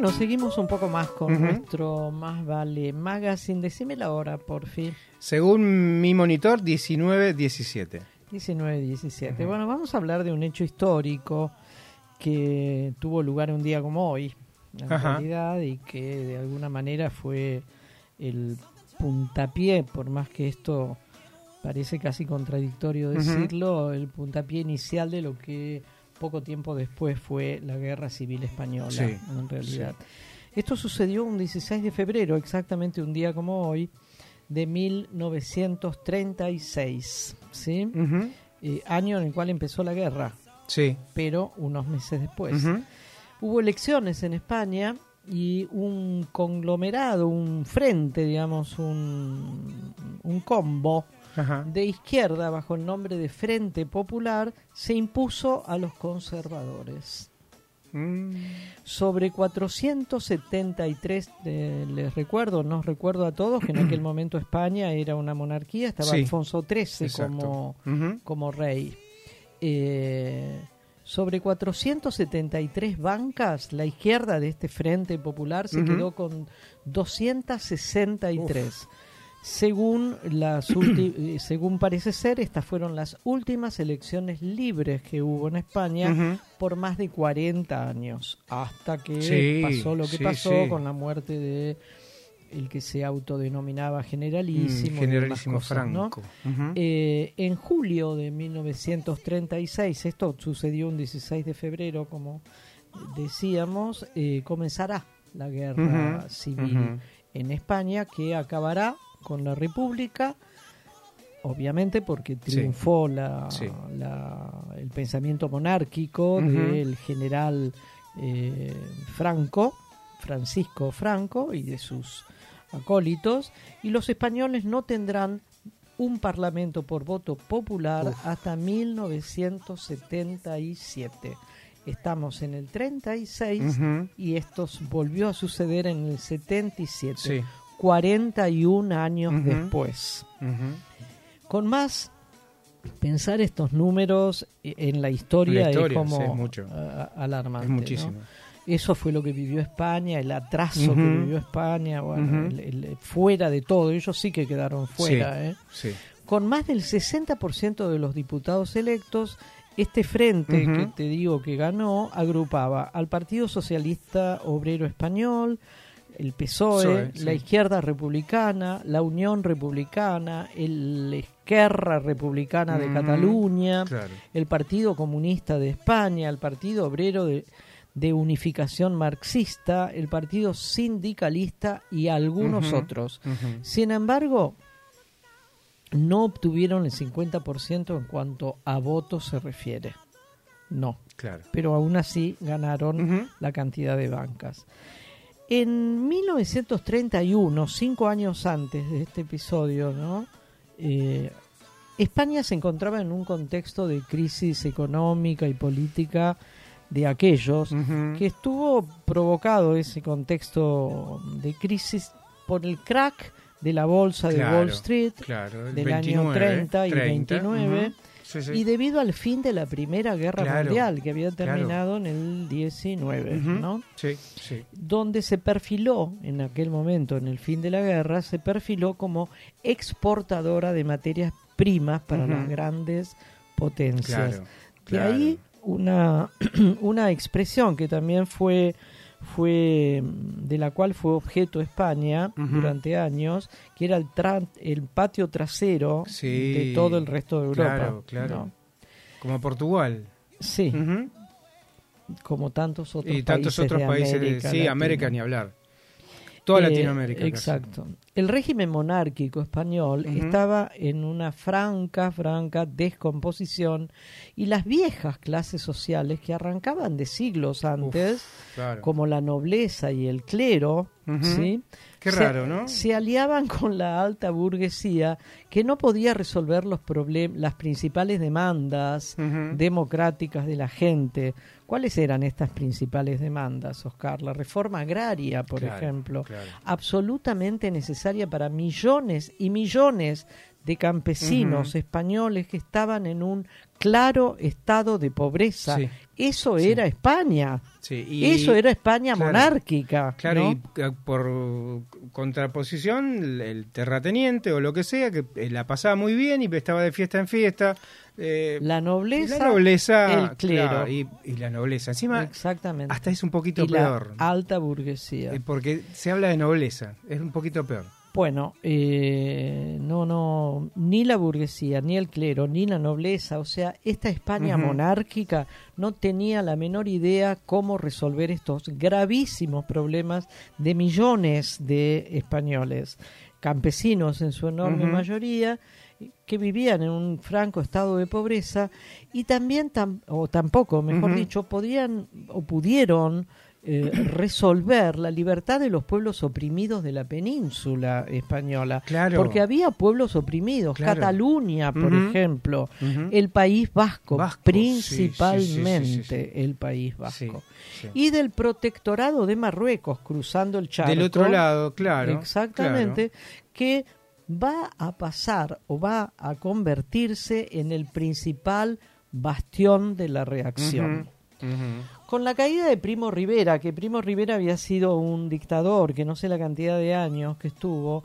Bueno, seguimos un poco más con nuestro Más Vale Magazine. Decime la hora, por fin. Según mi monitor, 19-17. 19-17. Ujú. Bueno, vamos a hablar de un hecho histórico que tuvo lugar un día como hoy, en Ajá. realidad, y que de alguna manera fue el puntapié, por más que esto parece casi contradictorio decirlo, el puntapié inicial de lo que poco tiempo después fue la Guerra Civil Española, Sí, en realidad. Esto sucedió un 16 de febrero, exactamente un día como hoy, de 1936, ¿sí? Ujú. Eh, año en el cual empezó la guerra, Sí. pero unos meses después. Hubo elecciones en España y un conglomerado, un frente, digamos, un, un combo Ajá. de izquierda bajo el nombre de Frente Popular se impuso a los conservadores. Mm. Sobre 473, eh, les recuerdo, nos recuerdo a todos que en aquel momento España era una monarquía, estaba Sí. Alfonso XIII Exacto. como, como rey. Eh, sobre 473 bancas, la izquierda de este Frente Popular se quedó con 263. Según, las *clears throat* eh, según parece ser, estas fueron las últimas elecciones libres que hubo en España por más de 40 años, hasta que Sí, pasó lo que sí, pasó sí. con la muerte de el que se autodenominaba generalísimo. Mm, Generalísimo. Franco. Eh, en julio de 1936, esto sucedió un 16 de febrero, como decíamos, eh, comenzará la guerra civil en España que acabará con la República, obviamente porque triunfó la, Sí. la- el pensamiento monárquico del general eh, Franco, Francisco Franco y de sus acólitos, y los españoles no tendrán un parlamento por voto popular Uf. hasta 1977. Estamos en el 36 Ujú. y esto volvió a suceder en el 77. Sí. 41 años Ujú. después. Ujú. Con más, pensar estos números eh, en la historia, La historia, es como sí, es mucho. alarmante. Es muchísimo. ¿no? Eso fue lo que vivió España, el atraso que vivió España, bueno, Ujú. el- el- fuera de todo, ellos sí que quedaron fuera. Sí, ¿eh? sí. Con más del 60% de los diputados electos, este frente que te digo que ganó agrupaba al Partido Socialista Obrero Español, el PSOE, sí. la Izquierda Republicana, la Unión Republicana, el Esquerra Republicana de Cataluña, claro. el Partido Comunista de España, el Partido Obrero de, de Unificación Marxista, el Partido Sindicalista y algunos otros. Sin embargo, no obtuvieron el 50% en cuanto a votos se refiere. No. Claro. Pero aún así ganaron la cantidad de bancas. En 1931, cinco años antes de este episodio, ¿no? Eh, España se encontraba en un contexto de crisis económica y política de aquellos que estuvo provocado ese contexto de crisis por el crack de la bolsa de Wall Street claro, del 29, año 30 y 30, 29 ujú, sí, sí. y debido al fin de la Primera Guerra Claro, Mundial que había claro. terminado en el 19, Ujú, ¿no? Sí, sí. donde se perfiló en aquel momento, en el fin de la guerra, se perfiló como exportadora de materias primas para las grandes potencias. Claro, De ahí una, *clears throat* una expresión que también fue fue de la cual fue objeto España durante años, que era el, tra- el patio trasero Sí, de todo el resto de Europa. Claro, claro. ¿no? Como Portugal. Sí, como tantos otros Y tantos países otros de países. de- sí. América ni hablar. Toda Eh, Latinoamérica. casi. El régimen monárquico español estaba en una franca, franca descomposición y las viejas clases sociales que arrancaban de siglos antes, claro. como la nobleza y el clero. ¿sí? Qué se- raro, ¿no? Se aliaban con la alta burguesía que no podía resolver los las principales demandas democráticas de la gente. ¿Cuáles eran estas principales demandas, Oscar? La reforma agraria, por Claro, ejemplo, claro. absolutamente necesaria para millones y millones de campesinos españoles que estaban en un claro estado de pobreza. Sí. Eso Sí. era España. Sí, y- Eso era España claro, monárquica. Claro, ¿no? y eh, por contraposición, el, terrateniente o lo que sea, que eh, la pasaba muy bien y estaba de fiesta en fiesta. eh, La nobleza, la nobleza, el clero. claro, y, y la nobleza. Encima, Exactamente. hasta es un poquito y la peor. alta burguesía. Porque se habla de nobleza, es un poquito peor. Bueno, eh, no, no, ni la burguesía, ni el clero, ni la nobleza, o sea, esta España monárquica no tenía la menor idea cómo resolver estos gravísimos problemas de millones de españoles, campesinos en su enorme mayoría, que vivían en un franco estado de pobreza y también, tam- o tampoco, mejor dicho, podían o pudieron eh, resolver la libertad de los pueblos oprimidos de la península española. Claro. Porque había pueblos oprimidos, Claro. Cataluña, por ejemplo, el País Vasco, Vasco, principalmente sí, sí, sí, sí, sí. el País Vasco. Y del protectorado de Marruecos, cruzando el charco. Del otro lado, claro. Exactamente, que va a pasar o va a convertirse en el principal bastión de la reacción. Con la caída de Primo Rivera, que Primo Rivera había sido un dictador, que no sé la cantidad de años que estuvo,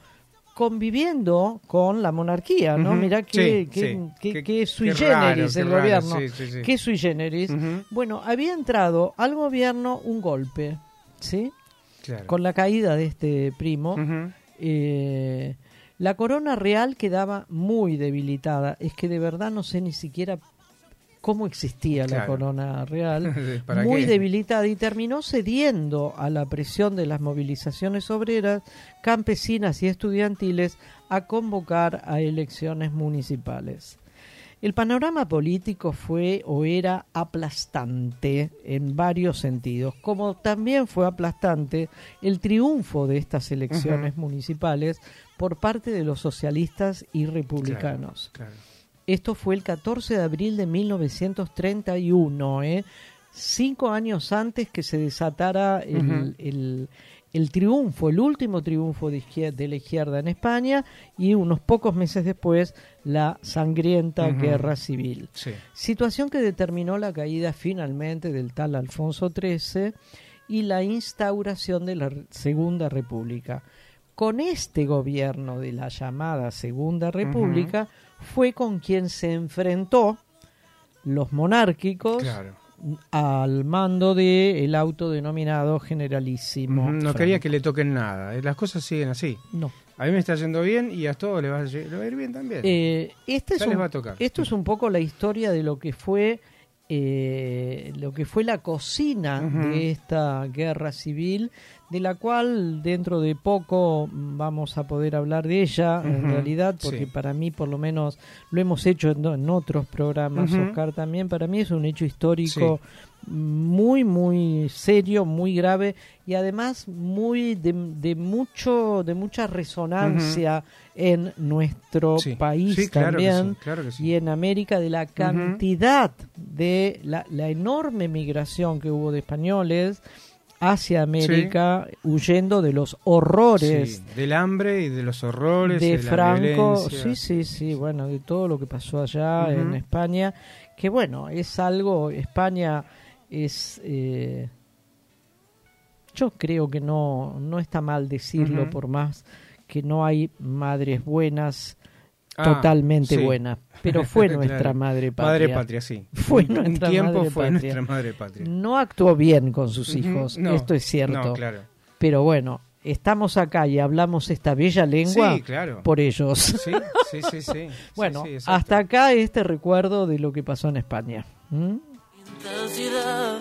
conviviendo con la monarquía, ¿no? Ujú, Mirá que, sí, Qué- sui qué raro, generis qué el raro, gobierno. sí. Qué sui generis. Bueno, había entrado al gobierno un golpe, ¿sí? Claro. Con la caída de este primo. Eh, la corona real quedaba muy debilitada. Es que de verdad no sé ni siquiera cómo existía la corona real. *laughs* ¿Para muy qué? debilitada y terminó cediendo a la presión de las movilizaciones obreras, campesinas y estudiantiles a convocar a elecciones municipales. El panorama político fue o era aplastante en varios sentidos, como también fue aplastante el triunfo de estas elecciones municipales por parte de los socialistas y republicanos. Claro. Esto fue el 14 de abril de 1931, ¿eh? cinco años antes que se desatara el, el- el triunfo, el último triunfo de, izquier- de la izquierda en España y unos pocos meses después la sangrienta guerra civil. Sí. Situación que determinó la caída finalmente del tal Alfonso XIII y la instauración de la Segunda República. Con este gobierno de la llamada Segunda República fue con quien se enfrentó los monárquicos Claro. al mando del el autodenominado generalísimo. No quería que le toquen nada. eh, Las cosas siguen así. No. A mí me está yendo bien y a todos les va a, lle- le va a ir bien también. Eh, este es Ya les un- va a tocar. Esto es un poco la historia de lo que fue eh, lo que fue la cocina de esta guerra civil, de la cual dentro de poco vamos a poder hablar de ella, en realidad, porque sí. para mí, por lo menos, lo hemos hecho en, en otros programas. Oscar también, para mí es un hecho histórico muy, muy serio, muy grave y además muy de, de mucho, de mucha resonancia en nuestro Sí. país claro también claro y en América de la cantidad de la, la enorme migración que hubo de españoles hacia América huyendo de los horrores Sí, del hambre y de los horrores de Franco, sí, sí, sí, bueno, de todo lo que pasó allá en. España, que bueno, es algo, España es, eh, yo creo que no, no está mal decirlo, por más que no hay madres buenas, Ah, totalmente sí. buenas, pero fue *laughs* Claro. nuestra madre patria. Madre patria, sí. Fue un nuestra tiempo madre fue patria. nuestra madre patria. No actuó bien con sus hijos, no, esto es cierto. no, claro. Pero bueno, estamos acá y hablamos esta bella lengua Sí, claro. por ellos. Sí, sí, sí, sí. bueno, *laughs* Sí, sí, exacto. hasta acá este recuerdo de lo que pasó en España. ¿Mm? intensidad.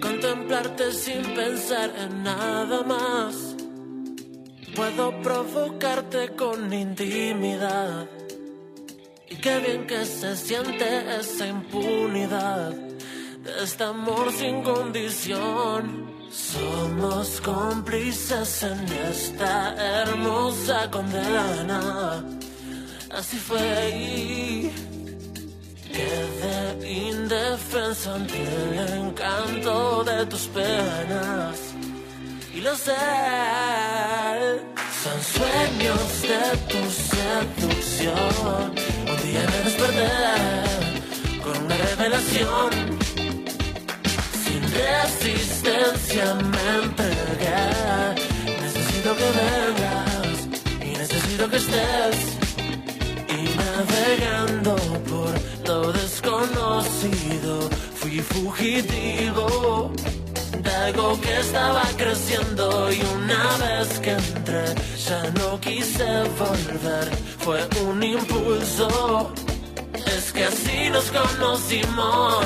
Contemplarte sin pensar en nada más. Puedo provocarte con intimidad. Y qué bien que se siente esa impunidad de este amor sin condición. Somos cómplices en esta hermosa condena. Así fue y Quedé indefenso ante el encanto de tus penas. Y lo sé, son sueños de tu seducción. Un día me desperté con una revelación. Sin resistencia me entregué. Necesito que vengas y necesito que estés. Y navegando por lo desconocido, fui fugitivo algo que estaba creciendo y una vez que entré ya no quise volver, fue un impulso, es que así nos conocimos.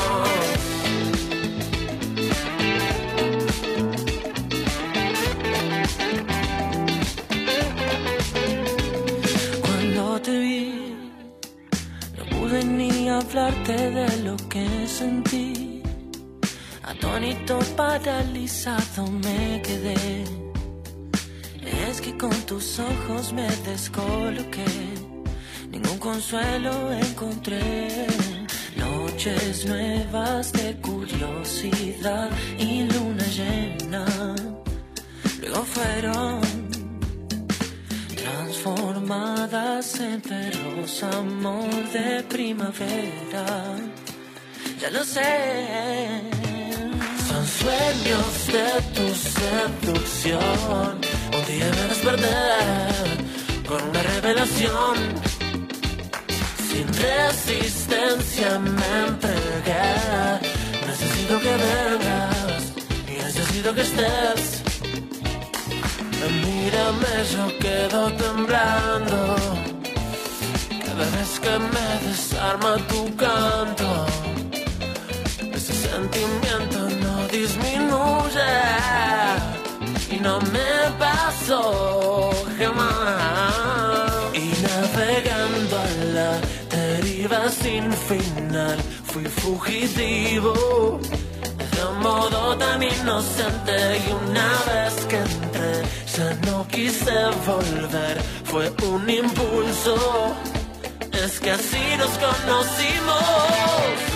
Cuando te vi, no pude ni hablarte de lo que sentí. Atónito, paralizado me quedé. Es que con tus ojos me descoloqué. Ningún consuelo encontré. Noches nuevas de curiosidad y luna llena. Luego fueron transformadas en feroz amor de primavera. Ya lo sé, sueños de tu seducción. Un día me desperté con una revelación. Sin resistencia me entregué. Necesito que vengas y necesito que estés. Mírame, yo quedo temblando. Cada vez que me desarma tu canto, disminuye y no me pasó jamás. Y navegando a la deriva sin final, fui fugitivo. De modo tan inocente y una vez que entré ya no quise volver, fue un impulso, es que así nos conocimos.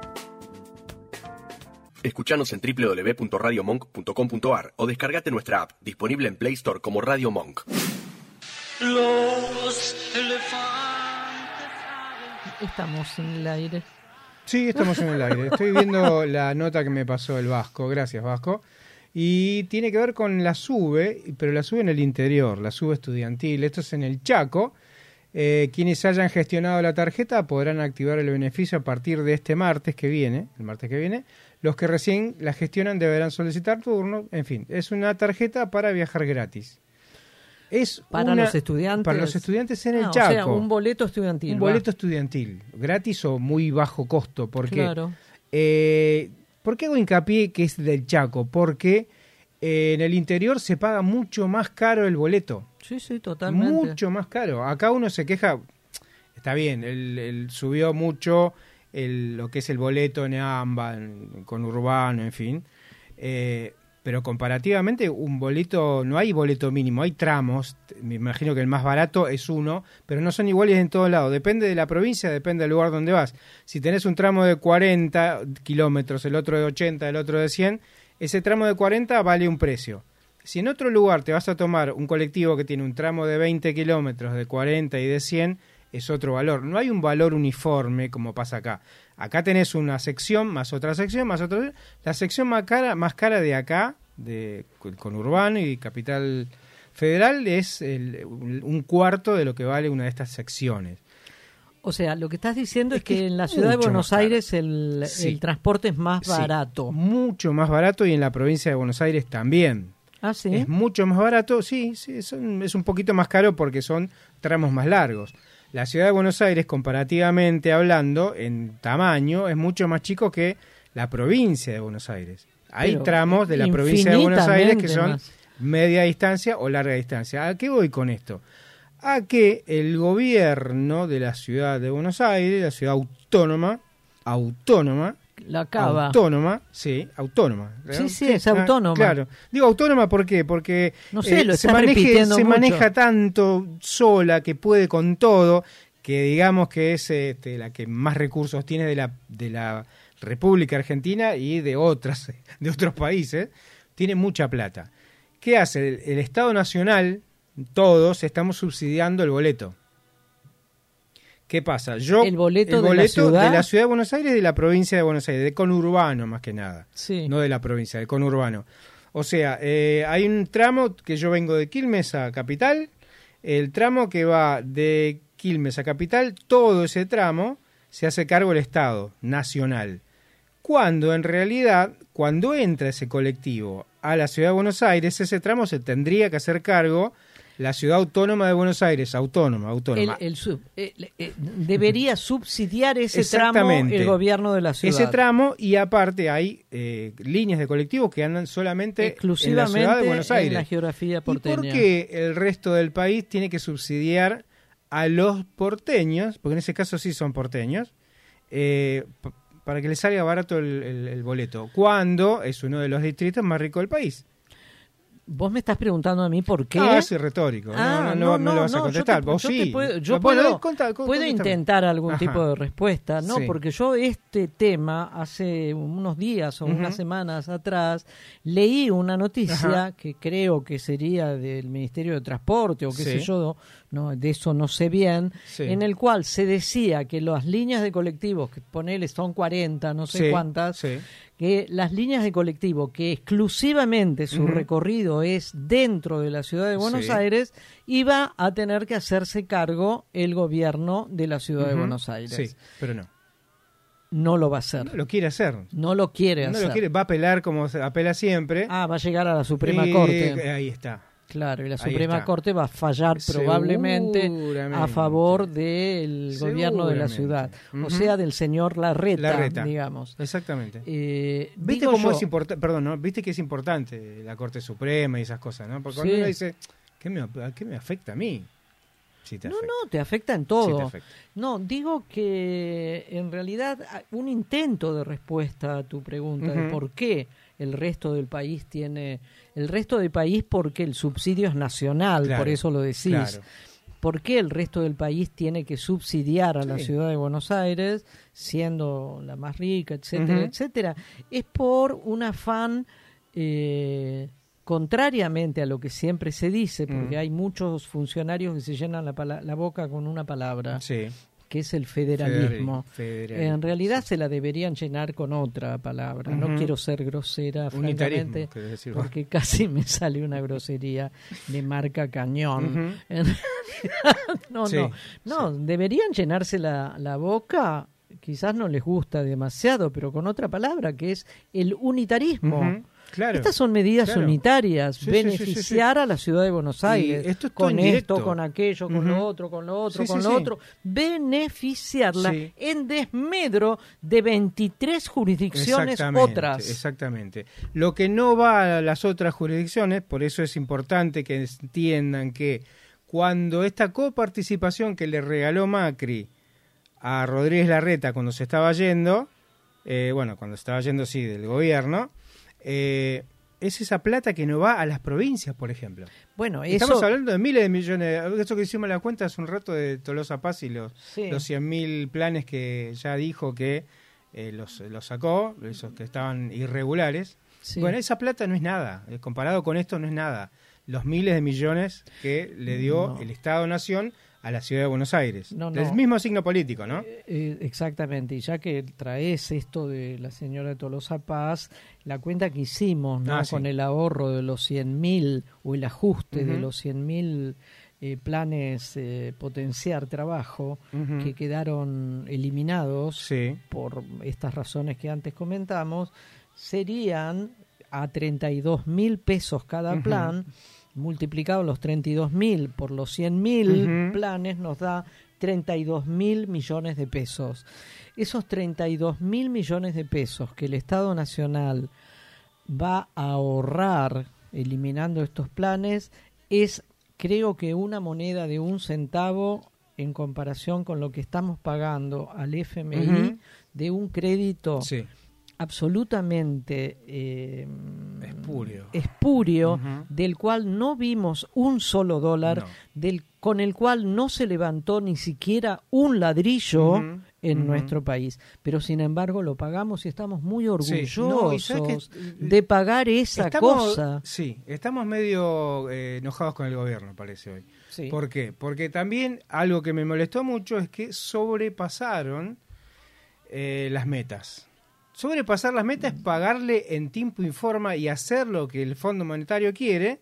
Escuchanos en www.radiomonk.com.ar o descargate nuestra app, disponible en Play Store como Radio Monk. Los elefantes. Estamos en el aire. Sí, estamos en el aire. Estoy viendo *laughs* la nota que me pasó el Vasco. Gracias, Vasco. Y tiene que ver con la SUBE, pero la SUBE en el interior, la SUBE estudiantil. Esto es en el Chaco. Eh, quienes hayan gestionado la tarjeta podrán activar el beneficio a partir de este martes que viene, el martes que viene. Los que recién la gestionan deberán solicitar turno. En fin, es una tarjeta para viajar gratis. Es Para una- los estudiantes. Para los estudiantes en el Ah, o Chaco. sea, un boleto estudiantil. Un boleto estudiantil, gratis o muy bajo costo. Porque, Claro. eh, ¿Por qué hago hincapié que es del Chaco? Porque eh, en el interior se paga mucho más caro el boleto. Sí, sí, totalmente. Mucho más caro. Acá uno se queja, está bien, él subió mucho el- lo que es el boleto en AMBA, con Urbano, en fin. Eh, pero comparativamente un boleto, no hay boleto mínimo, hay tramos. Me imagino que el más barato es uno, pero no son iguales en todos lados. Depende de la provincia, depende del lugar donde vas. Si tenés un tramo de 40 kilómetros, el otro de 80, el otro de 100, ese tramo de 40 vale un precio. Si en otro lugar te vas a tomar un colectivo que tiene un tramo de 20 kilómetros, de 40 y de 100, es otro valor. No hay un valor uniforme como pasa acá. Acá tenés una sección, más otra sección, más otra. La sección más cara, más cara de acá, de con Urbano y Capital Federal, es el- un cuarto de lo que vale una de estas secciones. O sea, lo que estás diciendo es, que en la ciudad de Buenos. Aires el, Sí. el transporte es más Sí, barato. mucho más barato y en la provincia de Buenos Aires también. Ah, sí. Es mucho más barato, sí, sí, son- es un poquito más caro porque son tramos más largos. La ciudad de Buenos Aires, comparativamente hablando, en tamaño, es mucho más chico que la provincia de Buenos Aires. Hay Pero tramos de la provincia de Buenos Aires que son media distancia o larga distancia. ¿A qué voy con esto? A que el gobierno de la ciudad de Buenos Aires, la ciudad autónoma, autónoma, La cava. Autónoma, sí, autónoma. Sí, sí, es autónoma. Claro. Digo autónoma ¿por qué? Porque No sé, lo se, maneje- repitiendo se mucho. maneja tanto sola que puede con todo, que digamos que es este, la que más recursos tiene de la, de la República Argentina y de otras, de otros países, tiene mucha plata. ¿Qué hace? El, el Estado Nacional, todos estamos subsidiando el boleto. ¿Qué pasa? Yo, ¿El boleto de la de la ciudad de Buenos Aires y de la provincia de Buenos Aires, de conurbano más que nada. Sí. No de la provincia, de conurbano. O sea, eh, hay un tramo que yo vengo de Quilmes a Capital, el tramo que va de Quilmes a Capital, todo ese tramo se hace cargo el Estado Nacional. Cuando en realidad, cuando entra ese colectivo a la ciudad de Buenos Aires, ese tramo se tendría que hacer cargo la ciudad autónoma de Buenos Aires, autónoma, autónoma. el sub- eh, eh, debería subsidiar ese tramo el gobierno de la ciudad. Ese tramo y aparte hay eh, líneas de colectivos que andan solamente en la exclusivamente ciudad de Buenos Aires. en la geografía ¿Y porteña. por qué el resto del país tiene que subsidiar a los porteños, porque en ese caso sí son porteños, eh, para que les salga barato el, el- el boleto, cuando es uno de los distritos más ricos del país? Vos me estás preguntando a mí por qué. Ah, es retórico. No, Ah, no, no, no lo vas a contestar. te- Vos sí. puedo, yo puedo- intentar algún Ajá. tipo de respuesta, ¿no? Sí. Porque yo este tema hace unos días o unas semanas atrás leí una noticia Ajá. que creo que sería del Ministerio de Transporte o qué Sí. sé yo, no, de eso no sé bien, Sí. en el cual se decía que las líneas de colectivos, que ponele son 40, no sé cuántas. Que las líneas de colectivo que exclusivamente su recorrido es dentro de la ciudad de Buenos Sí. Aires, iba a tener que hacerse cargo el gobierno de la ciudad de. Buenos Aires. Sí, pero no. No lo va a hacer. No lo quiere hacer. No lo quiere No hacer. lo quiere, va a apelar como apela siempre. Ah, va a llegar a la Suprema Y, Corte. Ahí está. Claro, y la Suprema. Corte va a fallar probablemente a favor del gobierno de la ciudad, o sea, del señor Larreta, Larreta. digamos. Exactamente. Eh, ¿Viste cómo yo- es importante? Perdón, ¿no? ¿Viste que es importante la Corte Suprema y esas cosas, ¿no? Porque cuando Sí. uno dice, ¿qué me, ¿a qué me afecta a mí? Sí No, no, te afecta en todo. Sí te afecta. No, digo que en realidad un intento de respuesta a tu pregunta de por qué el resto del país tiene el resto del país porque el subsidio es nacional, Claro, por eso lo decís. claro. ¿Por qué el resto del país tiene que subsidiar a la ciudad de Buenos Aires, siendo la más rica, etcétera, etcétera? Es por un afán, eh, contrariamente a lo que siempre se dice, porque Mm. hay muchos funcionarios que se llenan la, la boca con una palabra, Sí. Que es el federalismo. Federal- federalismo, En realidad se la deberían llenar con otra palabra. No quiero ser grosera, francamente, porque casi me sale una grosería de marca cañón. Ujú. En realidad, no, Sí, no, no, deberían llenarse la, la boca, quizás no les gusta demasiado, pero con otra palabra, que es el unitarismo. Claro. Estas son medidas Claro. unitarias, Sí, sí, sí, sí, beneficiar a la ciudad de Buenos Aires, esto es todo con indirecto. esto, con aquello, con lo otro, con lo otro, con lo otro, beneficiarla en desmedro de 23 jurisdicciones Exactamente, otras. Exactamente. Lo que no va a las otras jurisdicciones, por eso es importante que entiendan que cuando esta coparticipación que le regaló Macri a Rodríguez Larreta cuando se estaba yendo, eh, bueno, cuando estaba yendo, sí, del gobierno, eh, es esa plata que no va a las provincias, por ejemplo. Bueno, Estamos hablando de miles de millones. Eso que hicimos la cuenta hace un rato de Tolosa Paz y los, Sí. los 100.000 planes que ya dijo que eh, los, los sacó, esos que estaban irregulares. Sí. Bueno, esa plata no es nada. eh, Comparado con esto, no es nada. Los miles de millones que le dio No. el Estado-Nación a la ciudad de Buenos Aires. No, no. Del mismo signo político, ¿no? Eh, exactamente, y ya que traes esto de la señora Tolosa Paz, la cuenta que hicimos ¿no? Ah, sí. con el ahorro de los 100.000 o el ajuste de los 100.000 eh, planes eh, potenciar trabajo que quedaron eliminados Sí. por estas razones que antes comentamos, serían a 32 mil pesos cada plan, multiplicado los 32 mil por los 100 mil planes, nos da 32 mil millones de pesos. Esos 32 mil millones de pesos que el Estado Nacional va a ahorrar eliminando estos planes es creo que una moneda de un centavo en comparación con lo que estamos pagando al FMI de un crédito Sí. absolutamente eh, Espurio. del cual no vimos un solo dólar, No. del con el cual no se levantó ni siquiera un ladrillo en nuestro país. Pero sin embargo lo pagamos y estamos muy Sí, orgullosos no, que, de pagar esa Estamos- cosa. Sí, estamos medio eh, enojados con el gobierno, parece hoy. Sí. ¿Por qué? Porque también algo que me molestó mucho es que sobrepasaron eh, las metas. Sobrepasar las metas es pagarle en tiempo y forma y hacer lo que el Fondo Monetario quiere.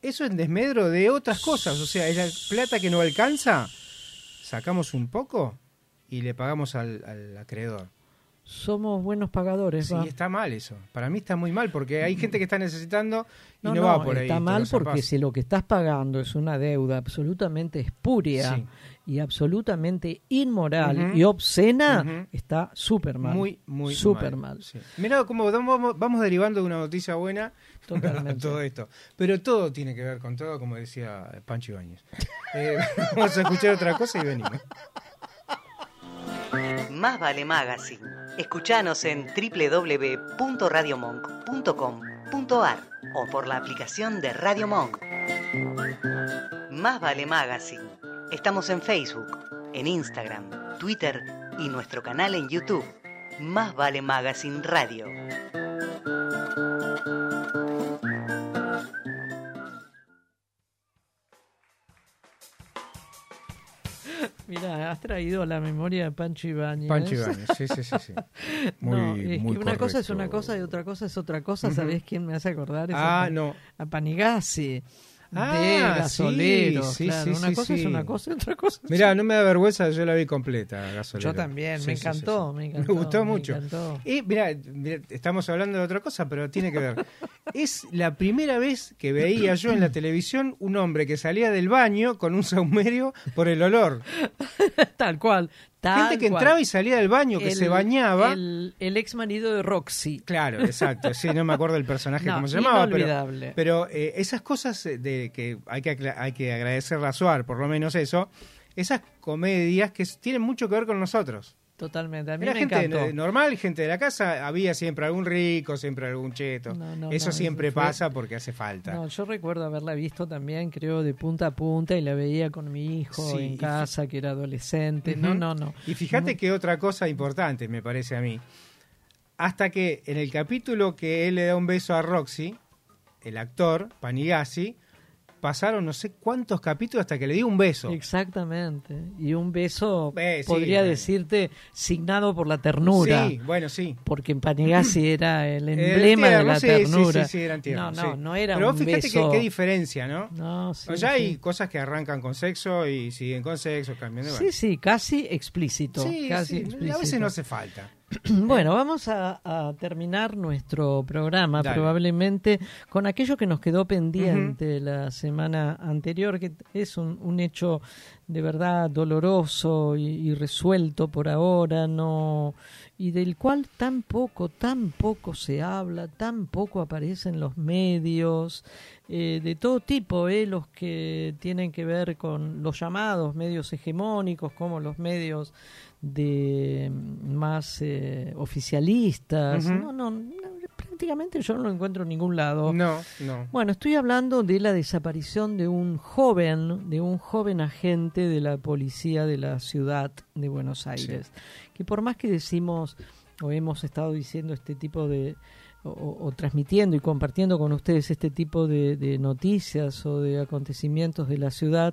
Eso en desmedro de otras cosas. O sea, es la plata que no alcanza, sacamos un poco y le pagamos al, al acreedor. Somos buenos pagadores. Sí, va. está mal eso. Para mí está muy mal porque hay gente que está necesitando y no, No, va por ahí. está mal porque si lo que estás pagando es una deuda absolutamente espuria Sí. y absolutamente inmoral y obscena, está súper mal. Muy, muy súper mal. Sí. Mirá cómo vamos, vamos derivando de una noticia buena *laughs* a todo esto. Pero todo tiene que ver con todo, como decía Pancho Ibáñez. Eh, *laughs* vamos a escuchar otra cosa y venimos. Más vale Magazine. Escuchanos en www.radiomonk.com.ar o por la aplicación de Radio Monk. Más vale Magazine. Estamos en Facebook, en Instagram, Twitter y nuestro canal en YouTube. Más vale Magazine Radio. Mira, has traído a la memoria de Pancho Ibáñez. Pancho Ibáñez, sí, sí, sí, sí. *laughs* Muy- No, es que una cosa es una cosa y otra cosa es otra cosa. ¿Sabés quién me hace acordar? Es Ah, a, no. A Panigasi. Ah, de sí, claro. sí, una cosa es una cosa y otra cosa Mirá, no me da vergüenza, yo la vi completa, Gasolero. Yo también, me encantó, me gustó me mucho. encantó. Y mirá, mirá, estamos hablando de otra cosa, pero tiene que ver. *laughs* es la primera vez que veía yo en la televisión un hombre que salía del baño con un saumerio por el olor. *laughs* Tal cual. Tal Gente que cual. entraba y salía del baño, que El- se bañaba. El, el ex marido de Roxy. Claro, exacto. Sí, no me acuerdo del personaje *laughs* No, cómo se llamaba. Pero, eh, esas cosas eh, de que hay que, hay que agradecerle a Suar, por lo menos eso, esas comedias que tienen mucho que ver con nosotros. Totalmente. A mí Era me gente encantó. normal, gente de la casa, había siempre algún rico, siempre algún cheto. No, no, eso no, siempre eso fue- pasa porque hace falta. No, yo recuerdo haberla visto también, creo, de punta a punta y la veía con mi hijo Sí, en casa, que era adolescente. No, no, no. Y fíjate que otra cosa importante, me parece a mí. Hasta que en el capítulo que él le da un beso a Roxy, el actor, Panigasi, pasaron no sé cuántos capítulos hasta que le dio un beso. Exactamente. Y un beso, Eh, podría bueno. decirte, signado por la ternura. Sí, bueno, sí. Porque en Panigasi *clears throat* era el Era emblema de tierno, la sí, ternura. Sí, sí, sí, eran tiernos, no, no, no era Pero un fíjate que- beso. qué, diferencia, ¿no? No, sí, ya hay cosas que arrancan con sexo y siguen con sexo, cambian de Sí, sí, casi explícito. Sí, casi explícito. a veces no hace falta. Bueno, vamos a, a terminar nuestro programa Dale. probablemente con aquello que nos quedó pendiente la semana anterior, que es un, un hecho de verdad doloroso y, y resuelto por ahora, no y del cual tan poco, tan poco se habla, tan poco aparece en los medios, eh, de todo tipo, eh, los que tienen que ver con los llamados medios hegemónicos, como los medios de mm, más eh, oficialistas. No, no, no, prácticamente yo no lo encuentro en ningún lado. No, no. Bueno, estoy hablando de la desaparición de un joven, de un joven agente de la policía de la ciudad de Buenos Aires, que por más que decimos o hemos estado diciendo este tipo de o, o- o transmitiendo y compartiendo con ustedes este tipo de, de noticias o de acontecimientos de la ciudad,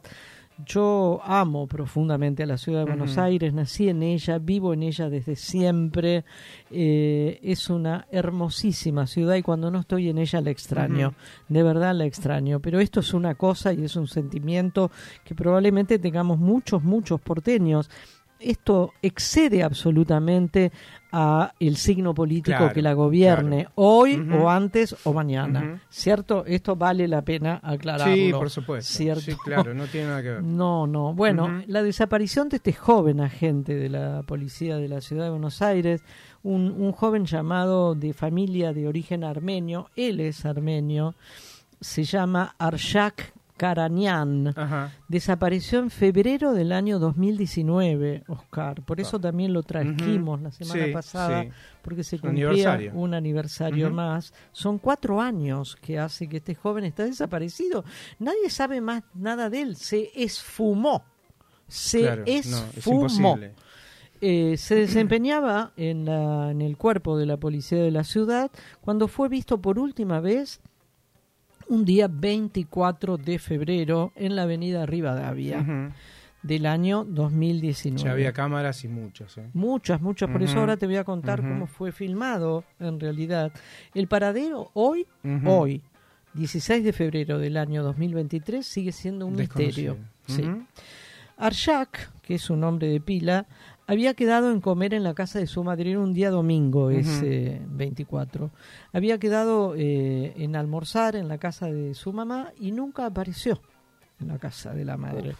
yo amo profundamente a la ciudad de Buenos. Aires, nací en ella, vivo en ella desde siempre. eh, es una hermosísima ciudad y cuando no estoy en ella la extraño, de verdad la extraño. Pero esto es una cosa y es un sentimiento que probablemente tengamos muchos, muchos porteños. Esto excede absolutamente a el signo político Claro, que la gobierne hoy o antes o mañana. ¿cierto? Esto vale la pena aclararlo. Sí, por supuesto. ¿cierto? Sí, claro, no tiene nada que ver. *laughs* No, no. Bueno, la desaparición de este joven agente de la policía de la ciudad de Buenos Aires, un, un joven llamado de familia de origen armenio, él es armenio, se llama Arshak Karanian. Desapareció en febrero del año 2019, Oscar. Por eso también lo trajimos la semana Sí, pasada, sí. porque se cumplía aniversario. un aniversario más. Son cuatro años que hace que este joven está desaparecido. Nadie sabe más nada de él. Se esfumó. Se Claro, no, es esfumó. Eh, se desempeñaba en, la- en el cuerpo de la policía de la ciudad cuando fue visto por última vez un día 24 de febrero en la avenida Rivadavia del año 2019. Ya había cámaras y muchos. ¿eh? Muchas, muchas. Por eso ahora te voy a contar cómo fue filmado en realidad. El paradero hoy, hoy, 16 de febrero del año 2023, sigue siendo un misterio. Sí. Arshak, que es un nombre de pila, había quedado en comer en la casa de su madre, era un día domingo ese 24. Había quedado eh, en almorzar en la casa de su mamá y nunca apareció en la casa de la madre.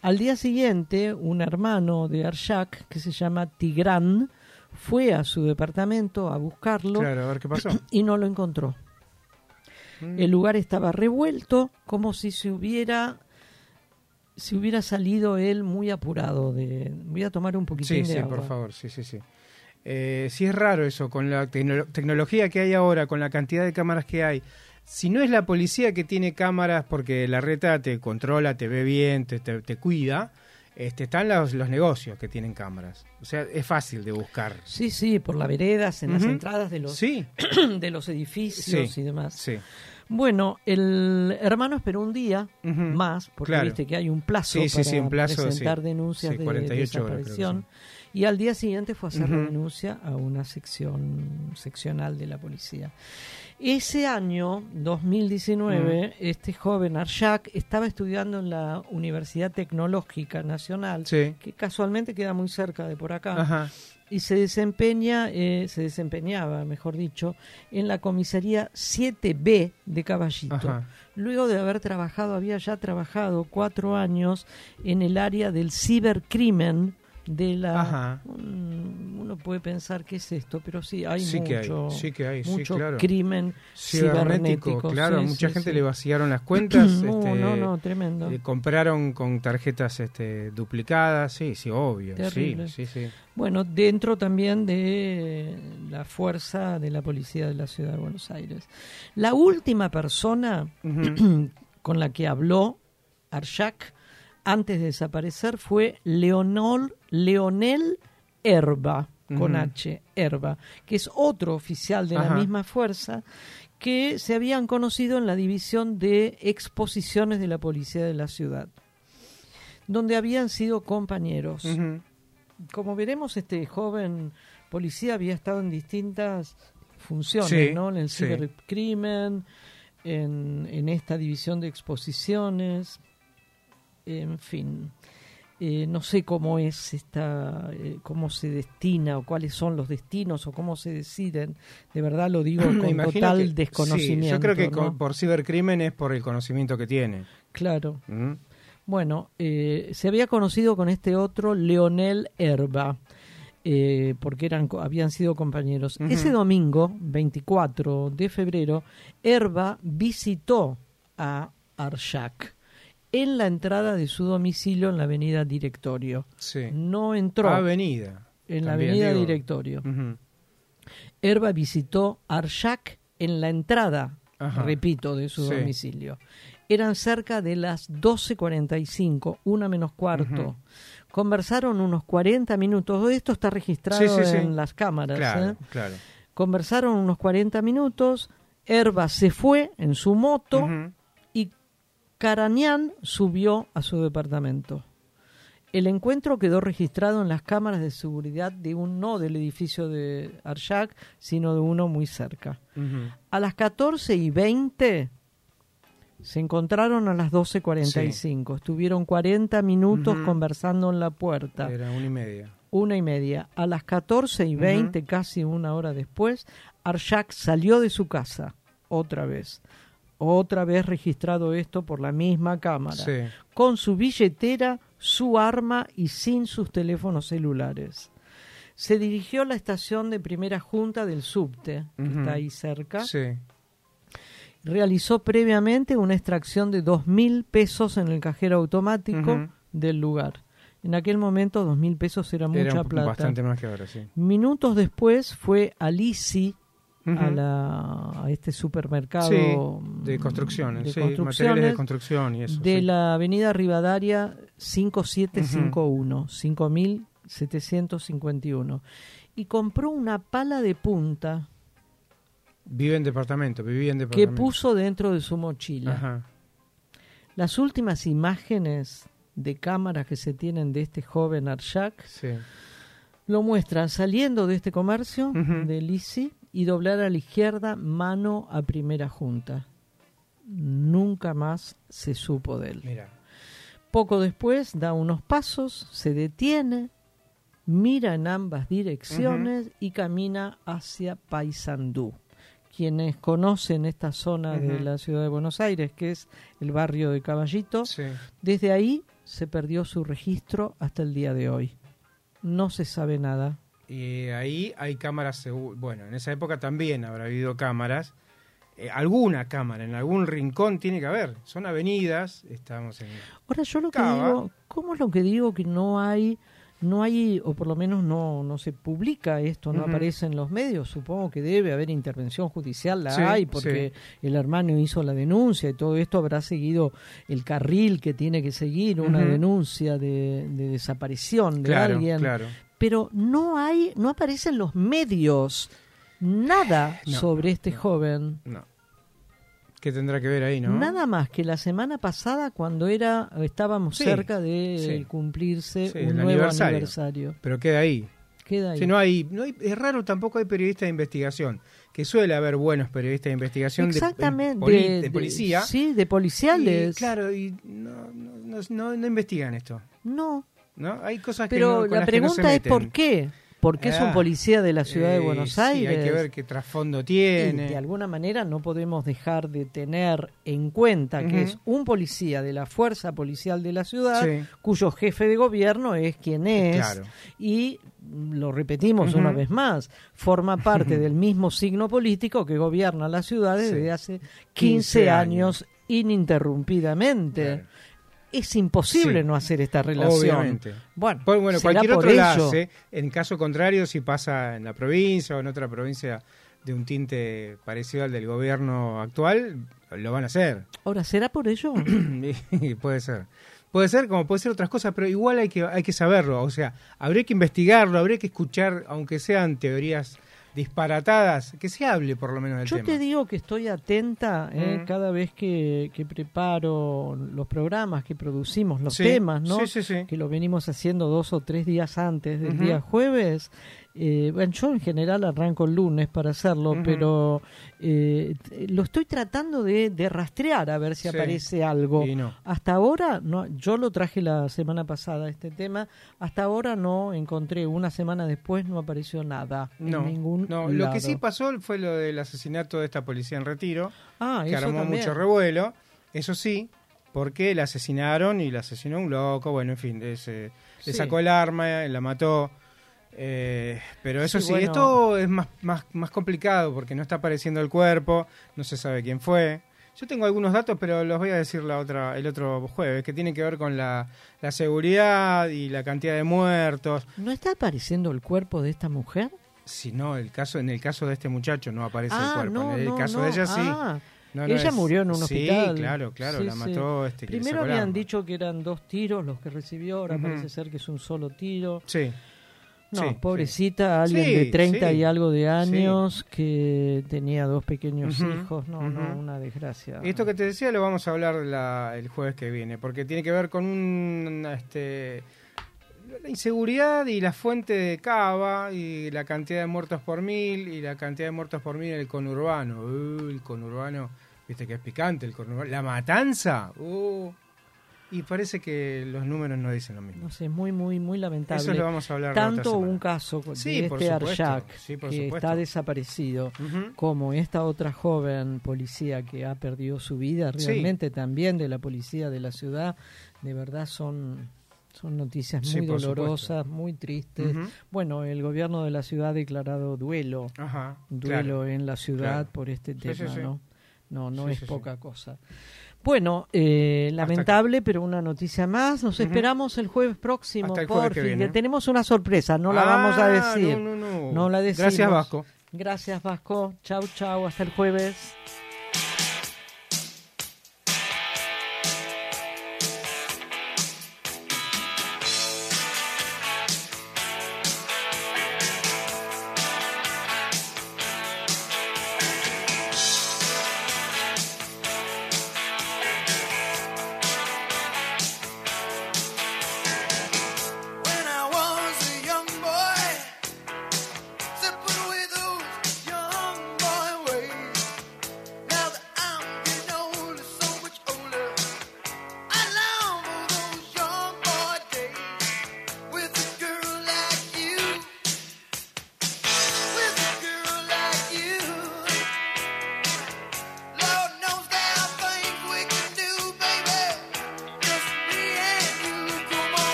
Al día siguiente, un hermano de Arshak, que se llama Tigran, fue a su departamento a buscarlo Claro, a ver qué pasó. y no lo encontró. Mm. El lugar estaba revuelto, como si se hubiera si hubiera salido él muy apurado de voy a tomar un poquitín Sí, de sí, agua. por favor, sí, sí, sí. Eh, sí es raro eso, con la tecno- tecnología que hay ahora, con la cantidad de cámaras que hay. Si no es la policía que tiene cámaras porque la reta te controla, te ve bien, te, te- te cuida, este, están los, los negocios que tienen cámaras. O sea, es fácil de buscar. Sí, sí, por las veredas, en las entradas de los Sí. *clears throat* de los edificios Sí, y demás. sí. Bueno, el hermano esperó un día más, porque Claro. viste que hay un plazo Sí, para sí, un plazo, presentar denuncias de 48 horas, creo que desaparición. Y al día siguiente fue a hacer la denuncia a una sección seccional de la policía. Ese año, 2019, este joven Arshak estaba estudiando en la Universidad Tecnológica Nacional, que casualmente queda muy cerca de por acá Ajá. Y se desempeña, eh, se desempeñaba, mejor dicho, en la comisaría 7B de Caballito. Ajá. Luego de haber trabajado, había ya trabajado cuatro años en el área del cibercrimen de la Ajá. Uno puede pensar qué es esto pero sí hay Sí que hay, mucho sí que hay, sí, mucho claro. crimen cibernético claro, sí, mucha gente le vaciaron las cuentas. *clears throat* No, este, no, no, tremendo. eh, compraron con tarjetas este, duplicadas, sí, sí, obvio, Terrible. sí, sí, sí. Bueno, dentro también de la fuerza de la policía de la ciudad de Buenos Aires. La última persona *clears throat* con la que habló Arshak antes de desaparecer fue Leonol, Leonel Herba, con. H, Herba, que es otro oficial de la misma fuerza que se habían conocido en la división de exposiciones de la policía de la ciudad, donde habían sido compañeros. Como veremos, este joven policía había estado en distintas funciones, Sí, ¿no? En el sí. cibercrimen, en, en esta división de exposiciones, en fin. Eh, no sé cómo es esta, eh, cómo se destina o cuáles son los destinos o cómo se deciden. De verdad lo digo *clears throat* con total que- sí, desconocimiento. yo creo que ¿no? con- por cibercrimen es por el conocimiento que tiene. Claro. ¿Mm? Bueno, eh, se había conocido con este otro Leonel Herba, eh, porque eran, habían sido compañeros. Ese domingo, 24 de febrero, Herba visitó a Arshak en la entrada de su domicilio en la avenida Directorio. Sí. No entró Avenida. en la avenida digo. Directorio. Ujú. Herba visitó Arshak en la entrada, Ajá. repito, de su Sí. domicilio. Eran cerca de las 12.45, una menos cuarto. Conversaron unos 40 minutos. Esto está registrado Sí, en las cámaras. Claro, ¿eh? claro. Conversaron unos 40 minutos. Herba se fue en su moto Caranian subió a su departamento. El encuentro quedó registrado en las cámaras de seguridad de un no del edificio de Arshak, sino de uno muy cerca. A las 14 y 20 se encontraron a las 12.45. Estuvieron 40 minutos conversando en la puerta. Era una y media. Una y media. A las 14 y 20, casi una hora después, Arshak salió de su casa. Otra vez. Otra vez registrado esto por la misma cámara. Sí. Con su billetera, su arma y sin sus teléfonos celulares. Se dirigió a la estación de primera junta del subte, que está ahí cerca, Sí. realizó previamente una extracción de dos mil pesos en el cajero automático del lugar. En aquel momento dos mil pesos era mucha Era plata. bastante más que ahora, sí. Minutos después fue a Lisi, a, la, a este supermercado Sí, de construcciones, de sí, construcciones materiales de construcción y eso, de sí. la avenida Rivadaria 5751, 5751. Y compró una pala de punta Vive en departamento, vivía en que puso dentro de su mochila. Ajá. Las últimas imágenes de cámaras que se tienen de este joven Arshak Sí. lo muestran saliendo de este comercio Ujú. de Lisi y doblar a la izquierda mano a primera junta. Nunca más se supo de él. Mira. Poco después da unos pasos, se detiene, mira en ambas direcciones y camina hacia Paysandú. Quienes conocen esta zona de la ciudad de Buenos Aires, que es el barrio de Caballito, Sí. desde ahí se perdió su registro hasta el día de hoy. No se sabe nada. Y ahí hay cámaras, bueno, en esa época también habrá habido cámaras. Eh, alguna cámara, en algún rincón tiene que haber. Son avenidas, estamos en... Ahora yo lo que digo, ¿cómo es lo que digo que no hay, no hay, o por lo menos no, no se publica esto, no aparece en los medios? Supongo que debe haber intervención judicial, la Sí, hay, porque el hermano hizo la denuncia y todo esto habrá seguido el carril que tiene que seguir una denuncia de, de desaparición de Claro, alguien. claro. Pero no hay, no aparecen los medios nada No, sobre este joven. No. ¿Qué tendrá que ver ahí, no? Nada más que la semana pasada cuando era estábamos Sí, cerca de sí. cumplirse Sí, un nuevo aniversario. aniversario. Pero queda ahí. Queda ahí. No hay, no hay, es raro, tampoco hay periodistas de investigación. Que suele haber buenos periodistas de investigación de- Exactamente. en poli- de, de- policía. sí, de policiales. Y, claro, y no, no, no, no- no investigan esto. No. ¿No? Hay cosas que Pero no, la que no se pregunta es meten. por qué. ¿Por qué es un Ah, policía de la ciudad de eh, Buenos sí, Aires? hay que ver qué trasfondo Y tiene. de alguna manera no podemos dejar de tener en cuenta que es un policía de la fuerza policial de la ciudad, Sí. cuyo jefe de gobierno es quien es, Claro. y mm, lo repetimos una vez más, forma parte del mismo signo político que gobierna la ciudad Sí. desde hace 15, 15 años ininterrumpidamente. Es imposible Sí. no hacer esta relación. Obviamente. Bueno, Pues, bueno, cualquier otro la hace. En caso contrario, si pasa en la provincia o en otra provincia de un tinte parecido al del gobierno actual, lo van a hacer. Ahora, ¿será por ello? *clears throat* Puede ser. Puede ser como puede ser otras cosas, pero igual hay que, hay que saberlo. O sea, habría que investigarlo, habría que escuchar, aunque sean teorías disparatadas, que se hable por lo menos del Yo tema. te digo que estoy atenta eh, Mm. cada vez que, que preparo los programas, que producimos los Sí, temas, ¿no? sí, sí, sí. Que lo venimos haciendo dos o tres días antes del día jueves. Eh, bueno, yo en general arranco el lunes para hacerlo, pero eh, lo estoy tratando de, de rastrear a ver si Sí. aparece algo. No. Hasta ahora, no, yo lo traje la semana pasada este tema, hasta ahora no encontré, una semana después no apareció nada. en No, ningún no, lo que sí pasó fue lo del asesinato de esta policía en retiro, Ah, que armó también. mucho revuelo, eso sí, porque la asesinaron y la asesinó un loco, bueno, en fin, ese- le sacó el arma, la mató. Eh, pero eso Sí, sí, bueno. esto es más, más, más complicado porque no está apareciendo el cuerpo, no se sabe quién fue. Yo tengo algunos datos, pero los voy a decir la otra, el otro jueves, que tienen que ver con la, la seguridad y la cantidad de muertos. ¿No está apareciendo el cuerpo de esta mujer? Si no, el caso, en el caso de este muchacho no aparece Ah, el cuerpo. no, en el no, caso no. de ella sí. Ah, ella es- murió en un sí, hospital. claro, claro, Sí, la sí. mató este Primero habían dicho que eran dos tiros los que recibió, ahora parece ser que es un solo tiro. Sí. No, Sí, pobrecita, alguien de 30 sí. y algo de años que tenía dos pequeños hijos. No, no, una desgracia. Esto que te decía lo vamos a hablar la- el jueves que viene, porque tiene que ver con un, este, la inseguridad y la fuente de cava y la cantidad de muertos por mil y la cantidad de muertos por mil en el conurbano. Uh, el conurbano, viste que es picante el conurbano. La matanza. Uh, y parece que los números no dicen lo mismo. No sé, muy, muy, muy lamentable. Eso lo vamos a hablar la otra Tanto un caso de Sí, este Sí, por que supuesto. está desaparecido, como esta otra joven policía que ha perdido su vida, Sí. realmente también de la policía de la ciudad, de verdad son, son noticias muy dolorosas, muy tristes. Bueno, el gobierno de la ciudad ha declarado duelo, Ajá, duelo claro. en la ciudad Claro. por este tema, sí, sí. ¿no? No, no es poca cosa. Bueno, eh, lamentable, pero una noticia más. Nos esperamos el jueves próximo, el jueves porfi, viene. tenemos una sorpresa, no la Ah, vamos a decir. no, no, no. la decimos. Gracias, Vasco. Gracias, Vasco. Chau, chau, hasta el jueves.